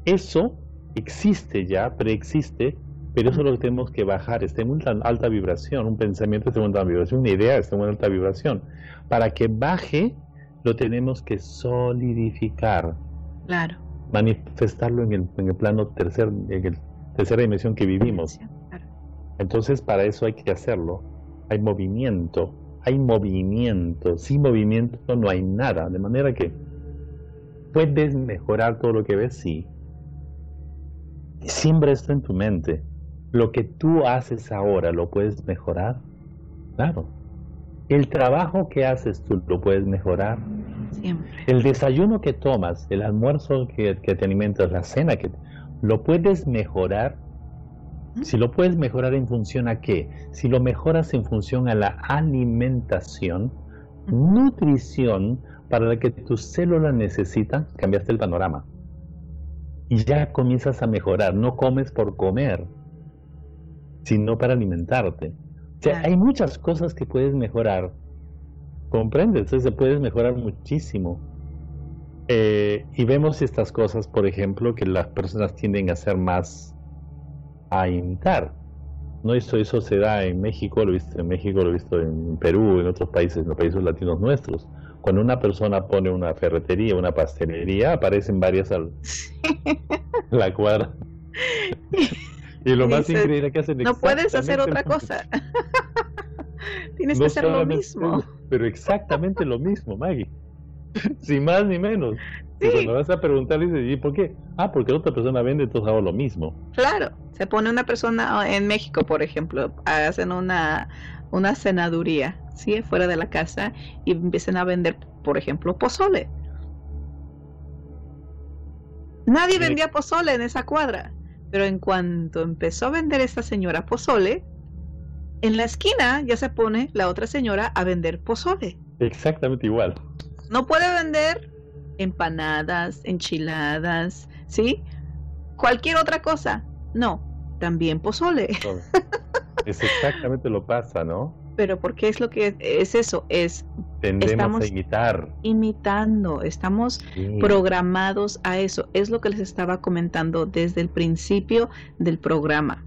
eso existe ya, preexiste, pero eso es lo que tenemos que bajar, está en una alta vibración, un pensamiento está en una alta vibración, una idea está en una alta vibración. Para que baje, lo tenemos que solidificar.
Claro.
Manifestarlo en el, en el plano tercer, en el tercera dimensión que vivimos. Entonces, para eso hay que hacerlo. Hay movimiento, hay movimiento. Sin movimiento no hay nada. De manera que puedes mejorar todo lo que ves, sí. Siempre esto en tu mente. Lo que tú haces ahora, ¿lo puedes mejorar? Claro. El trabajo que haces tú, ¿lo puedes mejorar?
Siempre.
El desayuno que tomas, el almuerzo que, te alimentas, la cena que... ¿Lo puedes mejorar? Si lo puedes mejorar en función a qué? Si lo mejoras en función a la alimentación, nutrición para la que tus células necesitan, cambiaste el panorama. Y ya comienzas a mejorar. No comes por comer, sino para alimentarte. O sea, hay muchas cosas que puedes mejorar. ¿Comprendes? Entonces se puedes mejorar muchísimo. Eh, y vemos estas cosas, por ejemplo, que las personas tienden a hacer más a imitar. No eso, eso se da en México, lo he visto en México, lo he visto en Perú, en otros países, en los países latinos nuestros. Cuando una persona pone una ferretería, una pastelería, aparecen varias al la cuadra. y lo más increíble que hacen
No puedes hacer otra cosa. Tienes que hacer lo mismo.
Pero exactamente lo mismo, Maggie. Sin más ni menos. Sí. cuando vas a preguntar, dices, ¿y por qué? Ah, porque otra persona vende, entonces hago lo mismo.
Claro, se pone una persona en México, por ejemplo, hacen una, una cenaduría, ¿sí? Fuera de la casa y empiezan a vender, por ejemplo, pozole. Nadie vendía pozole en esa cuadra, pero en cuanto empezó a vender esta señora pozole, en la esquina ya se pone la otra señora a vender pozole.
Exactamente igual.
No puede vender empanadas, enchiladas, ¿sí? Cualquier otra cosa. No, también pozole.
Es exactamente lo pasa, ¿no?
Pero porque es lo que es eso, es
tendemos a imitar.
Imitando, estamos programados a eso. Es lo que les estaba comentando desde el principio del programa.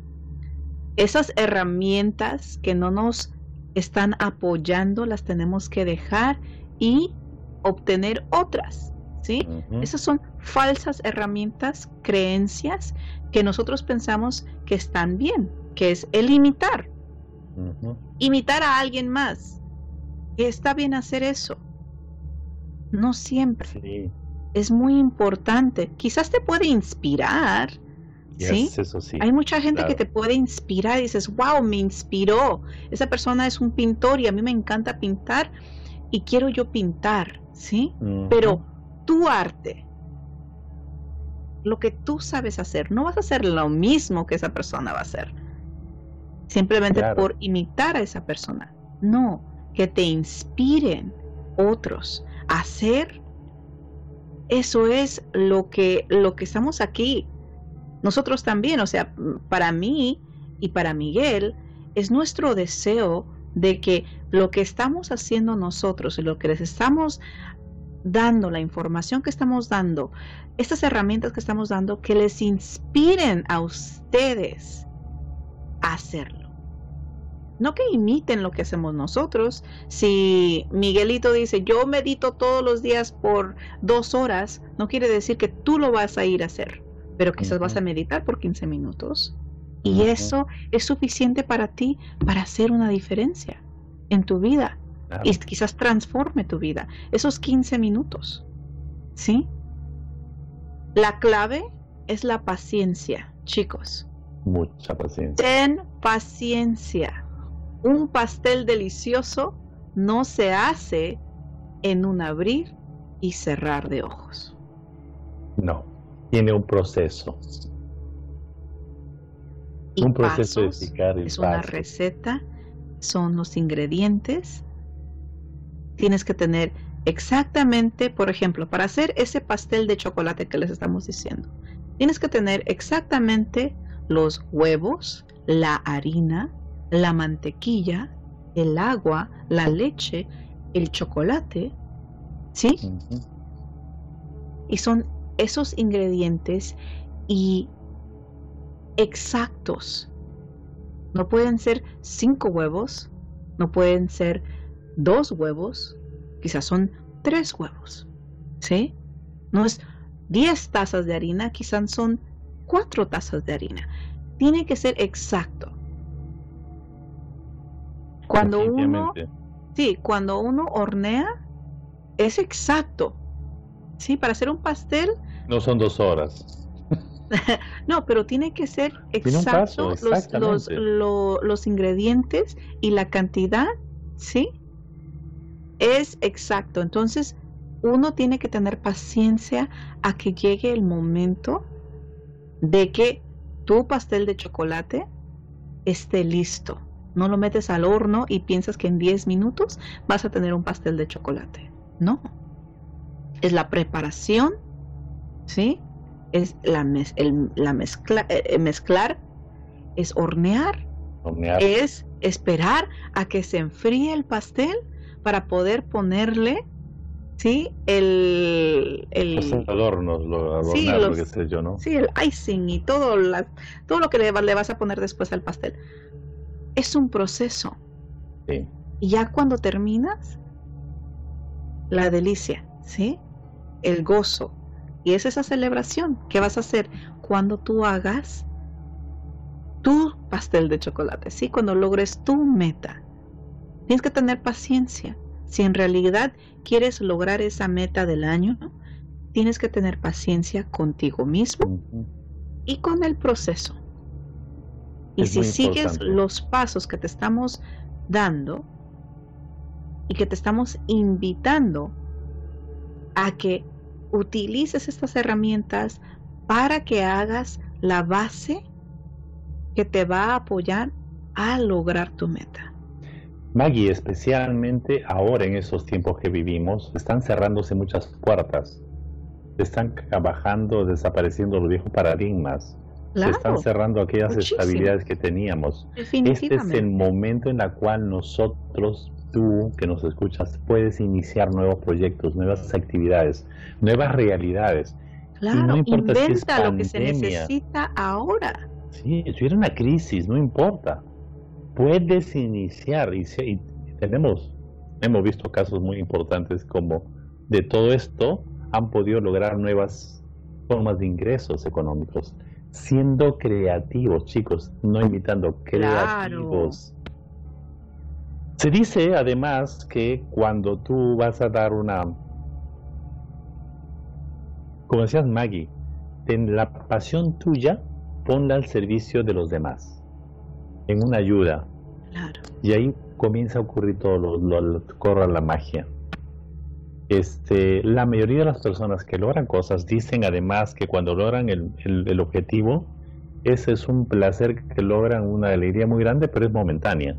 Esas herramientas que no nos están apoyando las tenemos que dejar y obtener otras. ¿Sí? Esas son falsas herramientas, creencias que nosotros pensamos que están bien, que es el imitar. Imitar a alguien más. está bien hacer eso. No siempre. Es muy importante. Quizás te puede inspirar. ¿sí? Hay mucha gente que te puede inspirar y dices, wow, me inspiró. Esa persona es un pintor y a mí me encanta pintar y quiero yo pintar, ¿sí? Pero tu arte, lo que tú sabes hacer, no vas a hacer lo mismo que esa persona va a hacer. Simplemente por imitar a esa persona. No, que te inspiren otros a hacer. Eso es lo que, lo que estamos aquí. Nosotros también, o sea, para mí y para Miguel, es nuestro deseo de que lo que estamos haciendo nosotros y lo que les estamos dando, la información que estamos dando, estas herramientas que estamos dando, que les inspiren a ustedes a hacerlo. No que imiten lo que hacemos nosotros. Si Miguelito dice, yo medito todos los días por dos horas, no quiere decir que tú lo vas a ir a hacer, pero quizás vas a meditar por 15 minutos. Y eso es suficiente para ti para hacer una diferencia en tu vida y quizás transforme tu vida. Esos 15 minutos. ¿Sí? La clave es la paciencia, chicos.
Mucha paciencia.
Ten paciencia. Un pastel delicioso no se hace en un abrir y cerrar de ojos.
No, tiene un proceso.
un proceso de picar Es una receta, son los ingredientes tienes que tener exactamente, por ejemplo, para hacer ese pastel de chocolate que les estamos diciendo, tienes que tener exactamente los huevos, la harina, la mantequilla, el agua, la leche, el chocolate ¿Sí? Y son esos ingredientes y exactos. No pueden ser cinco huevos, no pueden ser dos huevos, quizás son tres huevos. ¿Sí? No es diez tazas de harina, quizás son cuatro tazas de harina. Tiene que ser exacto. Cuando uno, sí, cuando uno hornea, es exacto. Sí, para hacer un pastel.
No son dos horas.
no, pero tiene que ser exacto los, los, ingredientes y la cantidad, ¿sí? Es exacto. Entonces, uno tiene que tener paciencia a que llegue el momento de que tu pastel de chocolate esté listo. No lo metes al horno y piensas que en 10 minutos vas a tener un pastel de chocolate. No. Es la preparación, ¿sí? Es la, la mezcla eh, eh, mezclar, es hornear, hornear, es esperar a que se enfríe el pastel para poder ponerle ¿sí? El, el
los adornos, lo, sí, lo que sé yo, ¿no?
Sí, el icing y todo, todo lo que le, le, vas a poner después al pastel. Es un proceso. Sí. Y ya cuando terminas, la delicia, ¿sí? El gozo. Y es esa celebración que vas a hacer cuando tú hagas tu pastel de chocolate, ¿sí? Cuando logres tu meta. Tienes que tener paciencia. Si en realidad quieres lograr esa meta del año, tienes que tener paciencia contigo mismo y con el proceso. Y si sigues los pasos que te estamos dando y que te estamos invitando a que utilices estas herramientas para que hagas la base que te va a apoyar a lograr tu meta.
Maggie, especialmente ahora en esos tiempos que vivimos, están cerrándose muchas puertas, están bajando, desapareciendo los viejos paradigmas, se están cerrando aquellas estabilidades que teníamos. Este es el momento en el cual nosotros, tú que nos escuchas, puedes iniciar nuevos proyectos, nuevas actividades, nuevas realidades.
Claro, no importa inventa lo que se necesita ahora.
Sí, si una crisis, no importa puedes iniciar y, tenemos hemos visto casos muy importantes como de todo esto han podido lograr nuevas formas de ingresos económicos siendo creativos chicos no imitando creativos. Se dice además que cuando tú vas a dar una como decías Maggie ten la pasión tuya ponla al servicio de los demás en una ayuda. Y ahí comienza a ocurrir todo, lo, lo, corra la magia. Este, la mayoría de las personas que logran cosas dicen además que cuando logran el, el, objetivo, ese es un placer que logran una alegría muy grande, pero es momentánea.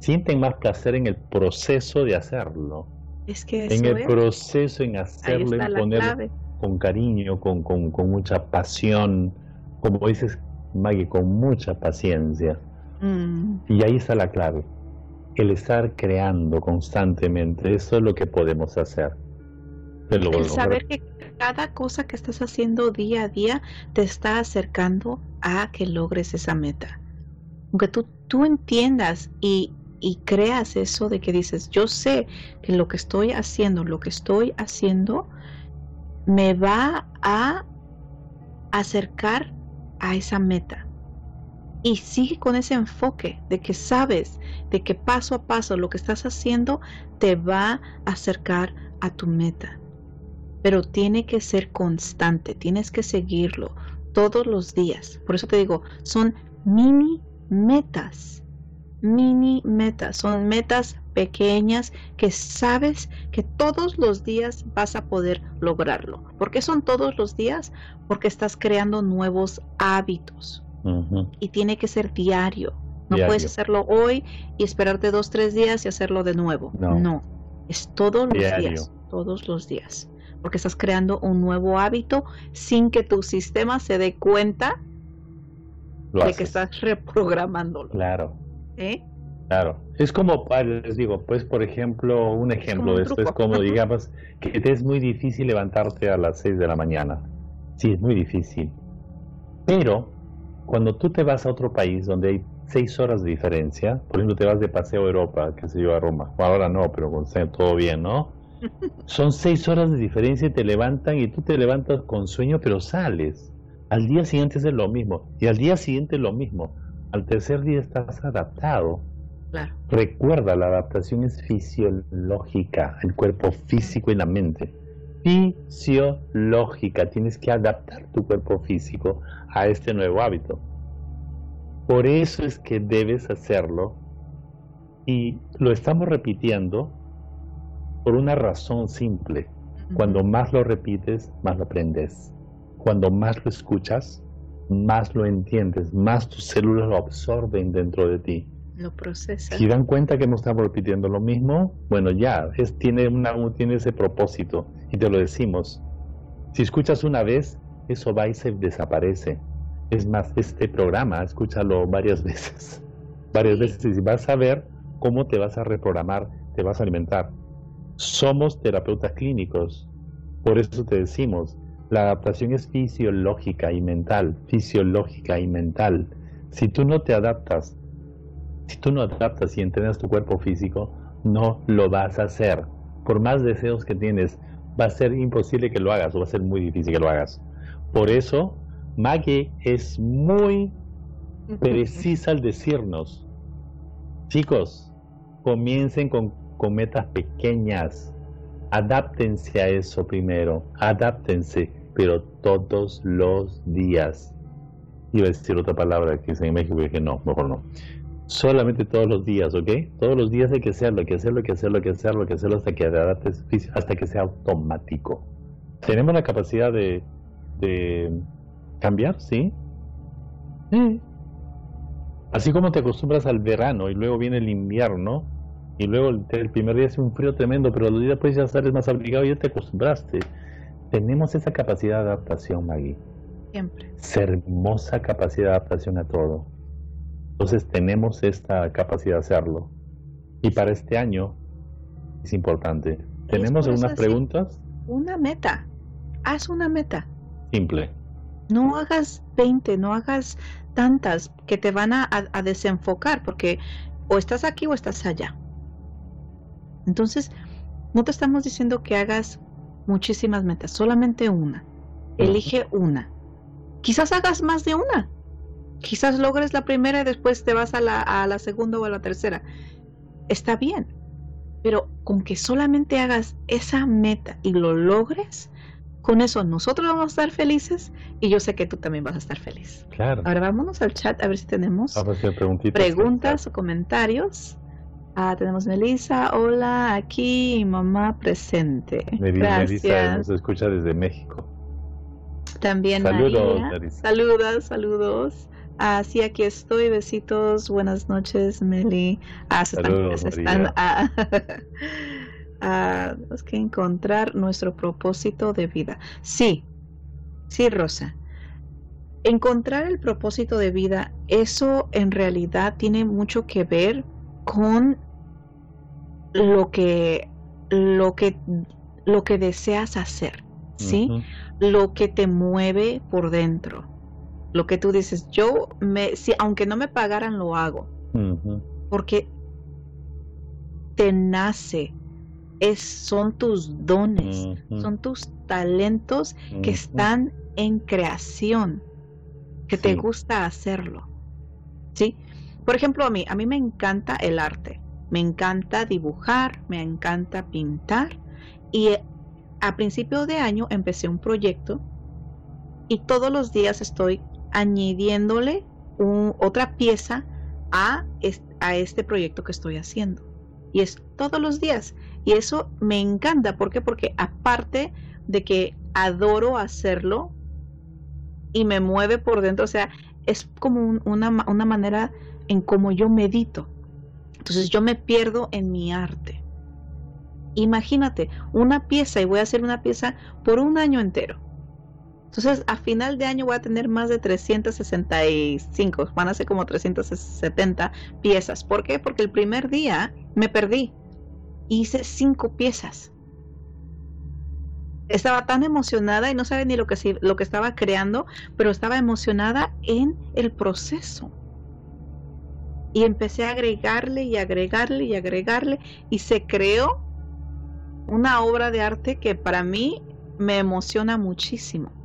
Sienten más placer en el proceso de hacerlo.
Es que
en el proceso, en hacerlo, en ponerlo con cariño, con, con, con mucha pasión, como dices, Maggie, con mucha paciencia. Mm. Y ahí está la clave. El estar creando constantemente, eso es lo que podemos hacer.
el saber que cada cosa que estás haciendo día a día te está acercando a que logres esa meta. Aunque tú, tú entiendas y, y creas eso de que dices, yo sé que lo que estoy haciendo, lo que estoy haciendo, me va a acercar a esa meta y sigue con ese enfoque de que sabes de que paso a paso lo que estás haciendo te va a acercar a tu meta. Pero tiene que ser constante, tienes que seguirlo todos los días. Por eso te digo, son mini metas, mini metas, son metas pequeñas que sabes que todos los días vas a poder lograrlo. ¿Por qué son todos los días? Porque estás creando nuevos hábitos y tiene que ser diario. No puedes hacerlo hoy y esperarte dos, tres días y hacerlo de nuevo. No, es todos los días, todos los días. Porque estás creando un nuevo hábito sin que tu sistema se dé cuenta de que estás reprogramándolo.
Claro.
¿Eh?
Claro, es como, les digo, pues por ejemplo, un ejemplo de esto es como, digamos, que te es muy difícil levantarte a las 6 de la mañana. Sí, es muy difícil. Pero cuando tú te vas a otro país donde hay 6 horas de diferencia, por ejemplo, te vas de paseo a Europa, que se lleva a Roma, ahora no, pero con todo bien, ¿no? Son 6 horas de diferencia y te levantan y tú te levantas con sueño, pero sales. Al día siguiente es lo mismo y al día siguiente lo mismo. Al tercer día estás adaptado Recuerda, la adaptación es fisiológica, el cuerpo físico y la mente. Fisiológica, tienes que adaptar tu cuerpo físico a este nuevo hábito. Por eso es que debes hacerlo y lo estamos repitiendo por una razón simple. Cuando más lo repites, más lo aprendes. Cuando más lo escuchas, más lo entiendes, más tus células lo absorben dentro de ti.
Lo procesa.
Si dan cuenta que no estamos repitiendo lo mismo, bueno, ya, es, tiene, una, tiene ese propósito y te lo decimos. Si escuchas una vez, eso va y se desaparece. Es más, este programa, escúchalo varias veces. Varias veces y vas a ver cómo te vas a reprogramar, te vas a alimentar. Somos terapeutas clínicos. Por eso te decimos, la adaptación es fisiológica y mental, fisiológica y mental. Si tú no te adaptas si tú no adaptas y entrenas tu cuerpo físico, no lo vas a hacer. Por más deseos que tienes, va a ser imposible que lo hagas o va a ser muy difícil que lo hagas. Por eso, Maggie es muy precisa al decirnos, chicos, comiencen con, con metas pequeñas, adáptense a eso primero, adáptense, pero todos los días. Iba a decir otra palabra que es en México y dije no, mejor no solamente todos los días, ¿ok? Todos los días hay que hacerlo, hay que hacerlo, hay que hacerlo, hay que hacerlo, hay que hacerlo hasta que hasta que sea automático. Tenemos la capacidad de, cambiar, ¿sí? Sí. Así como te acostumbras al verano y luego viene el invierno y luego el, primer día hace un frío tremendo, pero los días después ya sales más abrigado y ya te acostumbraste. Tenemos esa capacidad de adaptación, Maggie.
Siempre.
Esa hermosa capacidad de adaptación a todo. Entonces tenemos esta capacidad de hacerlo. Y para este año es importante. ¿Tenemos algunas preguntas?
Una meta. Haz una meta.
Simple.
No hagas 20, no hagas tantas que te van a, desenfocar porque o estás aquí o estás allá. Entonces, no te estamos diciendo que hagas muchísimas metas, solamente una. Elige una. Quizás hagas más de una. Quizás logres la primera y después te vas a la, a la segunda o a la tercera. Está bien, pero con que solamente hagas esa meta y lo logres, con eso nosotros vamos a estar felices y yo sé que tú también vas a estar feliz.
Claro.
Ahora vámonos al chat a ver si tenemos preguntas o comentarios. Ah, tenemos Melissa, hola, aquí mamá presente.
Melissa nos escucha desde México.
También saludos, saludos, saludos. Ah, sí, aquí estoy. Besitos. Buenas noches, Meli. Ah, se están, ah, tenemos que encontrar nuestro propósito de vida. Sí, sí, Rosa. Encontrar el propósito de vida, eso en realidad tiene mucho que ver con lo que, lo que, lo que deseas hacer, ¿sí? Lo que te mueve por dentro lo que tú dices, yo me, si, aunque no me pagaran, lo hago. Porque te nace, es, son tus dones, son tus talentos que están en creación, que te gusta hacerlo. ¿Sí? Por ejemplo, a mí, a mí me encanta el arte, me encanta dibujar, me encanta pintar y a principio de año empecé un proyecto y todos los días estoy añadiéndole otra pieza a, este proyecto que estoy haciendo. Y es todos los días. Y eso me encanta. ¿Por qué? Porque aparte de que adoro hacerlo y me mueve por dentro, o sea, es como una, una manera en cómo yo medito. Entonces yo me pierdo en mi arte. Imagínate una pieza y voy a hacer una pieza por un año entero Entonces, a final de año voy a tener más de 365, van a ser como 370 piezas. ¿Por qué? Porque el primer día me perdí. Hice cinco piezas. Estaba tan emocionada y no sabía ni lo que, lo que estaba creando, pero estaba emocionada en el proceso. Y empecé a agregarle y agregarle y agregarle y se creó una obra de arte que para mí me emociona muchísimo.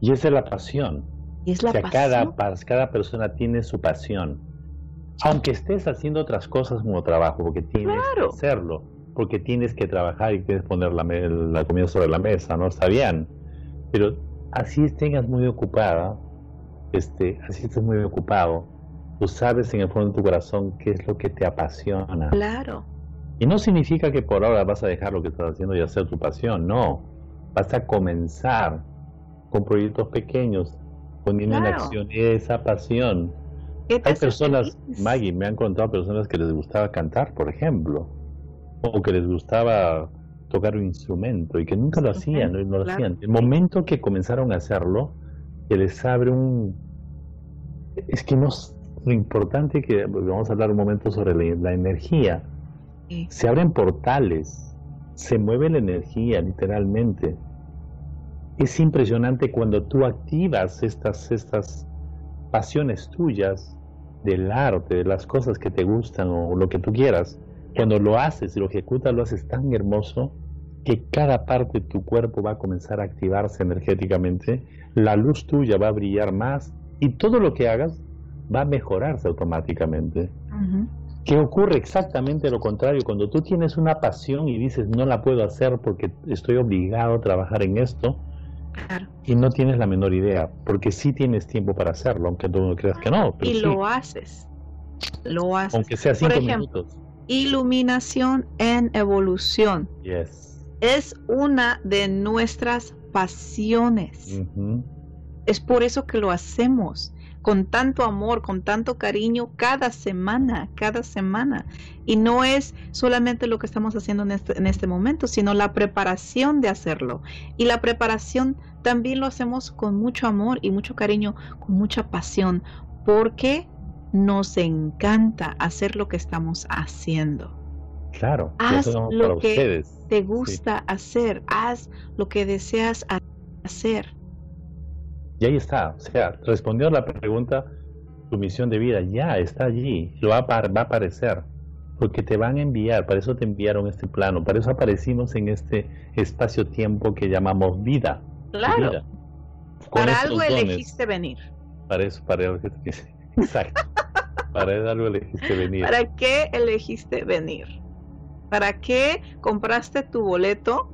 Y esa es la pasión.
Y es la pasión.
Cada, cada persona tiene su pasión. Aunque estés haciendo otras cosas como trabajo, porque tienes que hacerlo, porque tienes que trabajar y quieres poner la, la comida sobre la mesa, ¿no? Está bien. Pero así tengas muy ocupada, este, así estés muy ocupado, tú sabes en el fondo de tu corazón qué es lo que te apasiona.
Claro.
Y no significa que por ahora vas a dejar lo que estás haciendo y hacer tu pasión, no. Vas a comenzar con proyectos pequeños, poniendo en acción esa pasión. Hay personas, Maggie, me han contado personas que les gustaba cantar, por ejemplo, o que les gustaba tocar un instrumento y que nunca lo hacían, no, lo hacían. El momento que comenzaron a hacerlo, que les abre un... Es que no lo importante que vamos a hablar un momento sobre la, energía. Se abren portales, se mueve la energía literalmente es impresionante cuando tú activas estas, estas pasiones tuyas del arte, de las cosas que te gustan o lo que tú quieras. Cuando lo haces y lo ejecutas, lo haces tan hermoso que cada parte de tu cuerpo va a comenzar a activarse energéticamente, la luz tuya va a brillar más y todo lo que hagas va a mejorarse automáticamente. ¿Qué ocurre exactamente lo contrario? Cuando tú tienes una pasión y dices no la puedo hacer porque estoy obligado a trabajar en esto, y no tienes la menor idea, porque sí tienes tiempo para hacerlo, aunque tú no creas que no.
y lo haces. Lo haces.
Aunque sea cinco Por ejemplo, minutos.
Iluminación en evolución.
Yes.
Es una de nuestras pasiones. Es por eso que lo hacemos con tanto amor, con tanto cariño, cada semana, cada semana. Y no es solamente lo que estamos haciendo en este, en este momento, sino la preparación de hacerlo. Y la preparación también lo hacemos con mucho amor y mucho cariño, con mucha pasión, porque nos encanta hacer lo que estamos haciendo.
Claro,
haz lo que te gusta hacer, haz lo que deseas hacer.
Y ahí está, o sea, respondió a la pregunta, tu misión de vida ya está allí, lo va a, va a aparecer, porque te van a enviar, para eso te enviaron este plano, para eso aparecimos en este espacio-tiempo que llamamos vida.
Claro. Para algo elegiste venir.
Para eso, para algo Exacto. para algo elegiste venir.
¿Para qué elegiste venir? ¿Para qué compraste tu boleto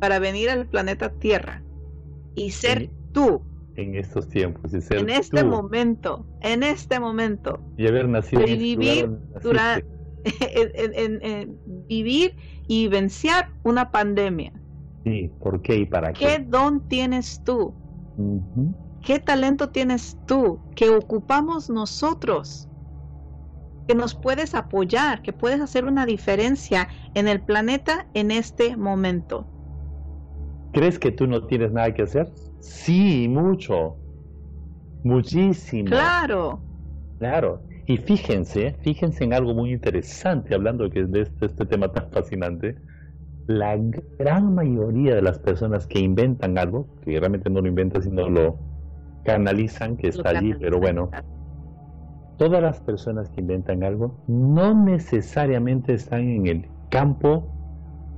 para venir al planeta Tierra y ser tú.
En estos tiempos.
en este momento, en este momento.
Y haber nacido.
Y vivir, en, vivir y vencer una pandemia.
Sí, ¿por qué y para
qué? ¿Qué don tienes tú? ¿Qué talento tienes tú que ocupamos nosotros? Que nos puedes apoyar, que puedes hacer una diferencia en el planeta en este momento.
¿Crees que tú no tienes nada que hacer? Sí, mucho. Muchísimo.
Claro.
Claro. Y fíjense, fíjense en algo muy interesante, hablando de este, este tema tan fascinante. La gran mayoría de las personas que inventan algo, que realmente no lo inventan, sino lo canalizan, que está allí, pero bueno, todas las personas que inventan algo no necesariamente están en el campo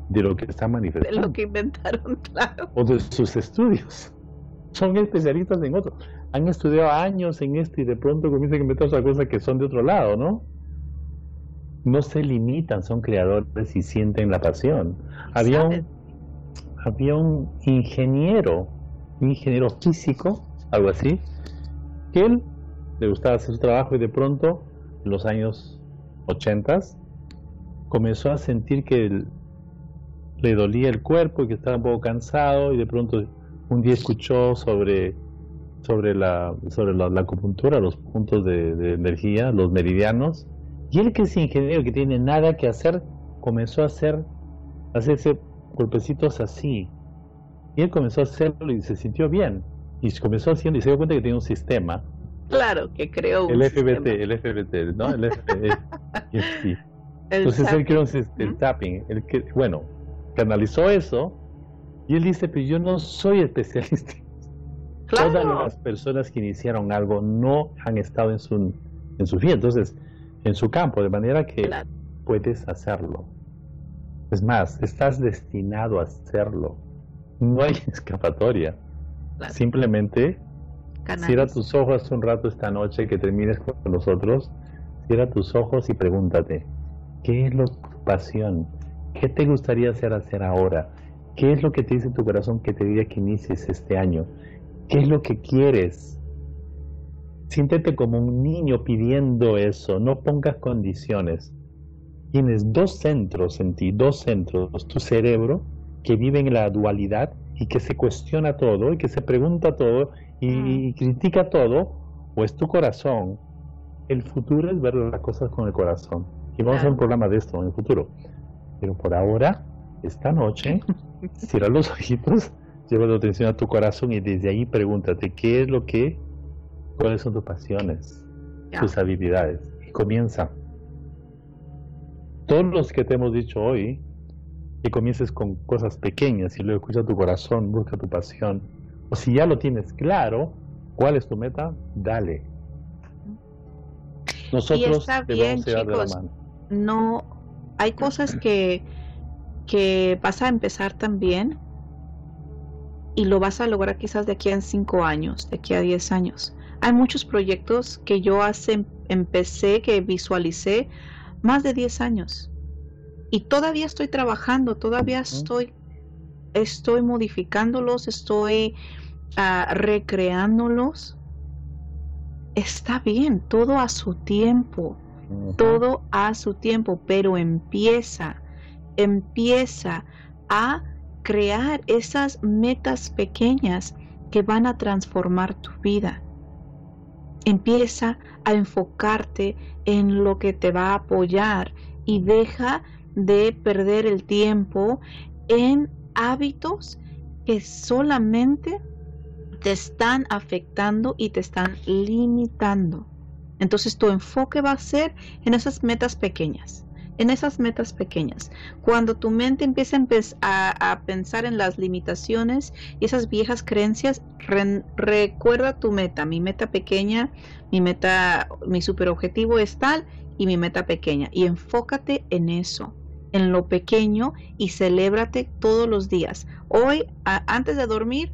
de lo que están manifestando.
De lo que inventaron, claro.
O de sus estudios son especialistas en otro. Han estudiado años en esto y de pronto comienzan a inventar otra cosa que son de otro lado, ¿no? No se limitan, son creadores y sienten la pasión. Había un, había un ingeniero, un ingeniero físico, algo así, que él le gustaba hacer su trabajo y de pronto, en los años 80, comenzó a sentir que le dolía el cuerpo y que estaba un poco cansado y de pronto un día escuchó sobre, sobre, la, sobre la, acupuntura, los puntos de, energía, los meridianos, y él que es ingeniero, que tiene nada que hacer, comenzó a hacer, a hacerse golpecitos así, Y él comenzó a hacerlo y se sintió bien. Y comenzó haciendo y se dio cuenta que tenía un sistema.
Claro, que creó
un el FBT, el FBT, ¿no? El FBT. sí. Entonces él creó un, el tapping. El que, bueno, canalizó eso y él dice, pero yo no soy especialista. Todas las personas que iniciaron algo no han estado en su, en su vida, entonces, en su campo, de manera que puedes hacerlo. Es más, estás destinado a hacerlo. No hay escapatoria. Simplemente cierra tus ojos un rato esta noche que termines con nosotros. Cierra tus ojos y pregúntate, ¿qué es lo, tu pasión? ¿Qué te gustaría hacer hacer ahora? ¿Qué es lo que te dice tu corazón que te diga que inicies este año? ¿Qué es lo que quieres? Siéntete como un niño pidiendo eso, no pongas condiciones. Tienes dos centros en ti, dos centros, tu cerebro que vive en la dualidad y que se cuestiona todo y que se pregunta todo y, critica todo, o es tu corazón. El futuro es ver las cosas con el corazón. Y vamos a hacer un programa de esto en el futuro. Pero por ahora, esta noche, cierra los ojitos, lleva la atención a tu corazón y desde ahí pregúntate qué es lo que, cuáles son tus pasiones, tus habilidades. Y comienza. Todos los que te hemos dicho hoy, que comiences con cosas pequeñas y luego escucha tu corazón, busca tu pasión. O si ya lo tienes claro, ¿cuál es tu meta? Dale.
Nosotros y bien, chicos, No, hay cosas que, que vas a empezar también y lo vas a lograr quizás de aquí a 5 años, de aquí a 10 años. Hay muchos proyectos que yo hace, empecé, que visualicé más de 10 años y todavía estoy trabajando, todavía estoy, estoy modificándolos, estoy uh, recreándolos. Está bien, todo a su tiempo, todo a su tiempo, pero empieza, empieza a crear esas metas pequeñas que van a transformar tu vida. Empieza a enfocarte en lo que te va a apoyar y deja de perder el tiempo en hábitos que solamente te están afectando y te están limitando. Entonces tu enfoque va a ser en esas metas pequeñas, en esas metas pequeñas. Cuando tu mente empieza a, pensar en las limitaciones y esas viejas creencias, recuerda tu meta. Mi meta pequeña, mi meta, mi super objetivo es tal y mi meta pequeña. Y enfócate en eso en lo pequeño y celébrate todos los días. Hoy, antes de dormir,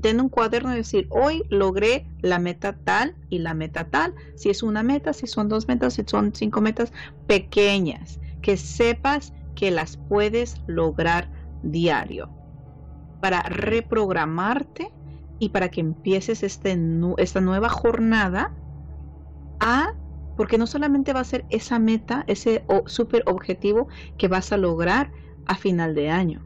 ten un cuaderno y decir, hoy logré la meta tal y la meta tal. Si es una meta, si son dos metas, si son cinco metas pequeñas, que sepas que las puedes lograr diario para reprogramarte y para que empieces este, esta nueva jornada a porque no solamente va a ser esa meta, ese super objetivo que vas a lograr a final de año,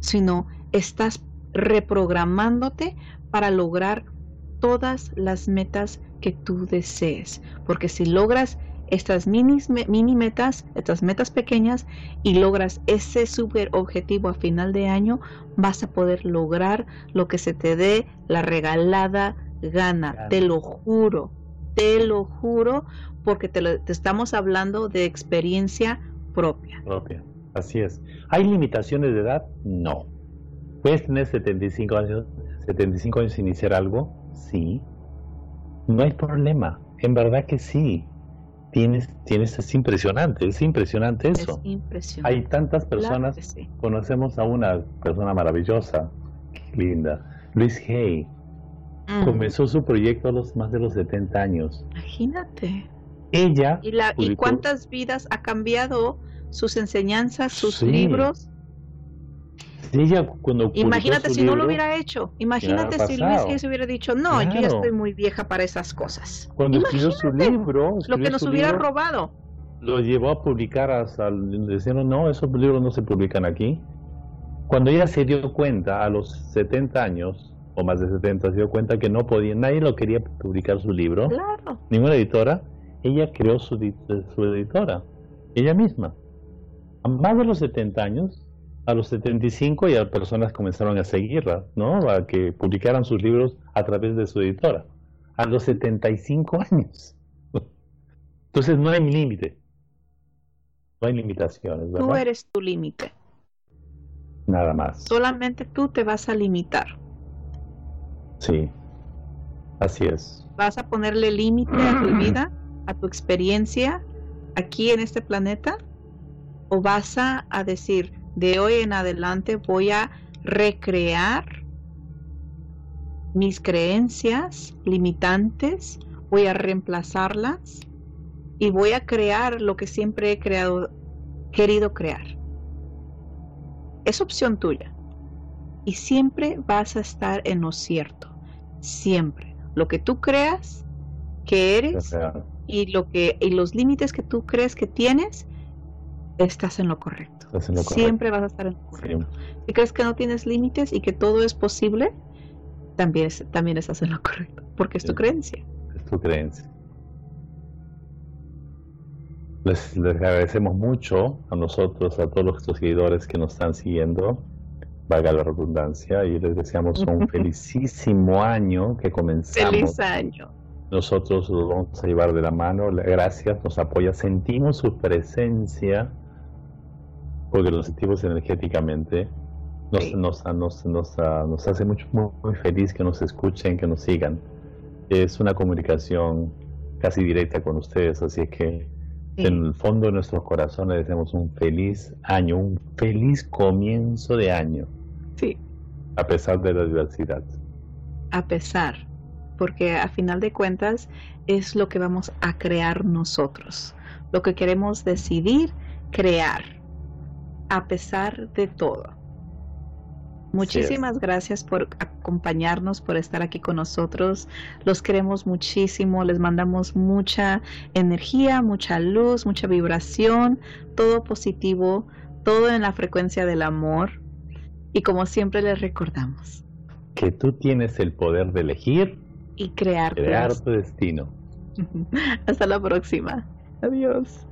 sino estás reprogramándote para lograr todas las metas que tú desees. Porque si logras estas mini, mini metas, estas metas pequeñas y logras ese super objetivo a final de año, vas a poder lograr lo que se te dé la regalada gana, te lo juro, te lo juro, porque te, estamos hablando de experiencia propia.
Propia, así es. ¿Hay limitaciones de edad? No. ¿Puedes tener 75 años, 75 años sin iniciar algo? Sí. No hay problema. En verdad que sí. Tienes, tienes, es impresionante, es impresionante eso.
Es impresionante.
Hay tantas personas, conocemos a una persona maravillosa, linda, Luis Hay. Mm. Comenzó su proyecto a los más de los 70 años.
Imagínate.
Ella.
¿Y, la, ¿y cuántas vidas ha cambiado sus enseñanzas, sus libros?
Ella cuando
Imagínate si no lo hubiera hecho. Imagínate si Luis se hubiera dicho, no, yo ya estoy muy vieja para esas cosas.
Cuando escribió su libro.
lo que nos hubiera robado.
Lo llevó a publicar hasta. Diciendo, no, esos libros no se publican aquí. Cuando ella se dio cuenta a los 70 años, o más de 70, se dio cuenta que no podía, nadie lo quería publicar su libro.
Claro.
Ninguna editora ella creó su, su editora, ella misma. A más de los 70 años, A los 75 ya personas comenzaron a seguirla, ¿no? A que publicaran sus libros a través de su editora. A los 75 años. Entonces no hay límite. No hay limitaciones, ¿verdad?
Tú eres tu límite.
Nada más.
Solamente tú te vas a limitar.
Sí. Así es.
Vas a ponerle límite a tu vida, a tu experiencia aquí en este planeta. O vas a, a decir, de hoy en adelante voy a recrear mis creencias limitantes, voy a reemplazarlas y voy a crear lo que siempre he creado, querido crear. Es opción tuya. Y siempre vas a estar en lo cierto. Siempre. Lo que tú creas que eres y lo que y los límites que tú crees que tienes, estás en lo correcto. Siempre vas a estar en lo correcto. Si crees que no tienes límites y que todo es posible, también, también estás en lo correcto, porque es tu creencia.
Es tu creencia. Les, agradecemos mucho a nosotros, a todos nuestros seguidores que nos están siguiendo, valga la redundancia, y les deseamos un felicísimo año que comenzamos.
Feliz año.
Nosotros los vamos a llevar de la mano, gracias, nos apoya, sentimos su presencia, porque lo sentimos energéticamente, nos, nos, nos, nos, hace mucho, muy feliz que nos escuchen, que nos sigan. Es una comunicación casi directa con ustedes, así que en el fondo de nuestros corazones deseamos un feliz año, un feliz comienzo de año.
Sí.
A pesar de la diversidad.
A pesar, porque a final de cuentas es lo que vamos a crear nosotros, lo que queremos decidir crear, a pesar de todo. Muchísimas gracias por acompañarnos, por estar aquí con nosotros. Los queremos muchísimo, les mandamos mucha energía, mucha luz, mucha vibración, todo positivo, todo en la frecuencia del amor. Y como siempre les recordamos.
Que tú tienes el poder de elegir
y crear,
crear tu destino.
Hasta la próxima. Adiós.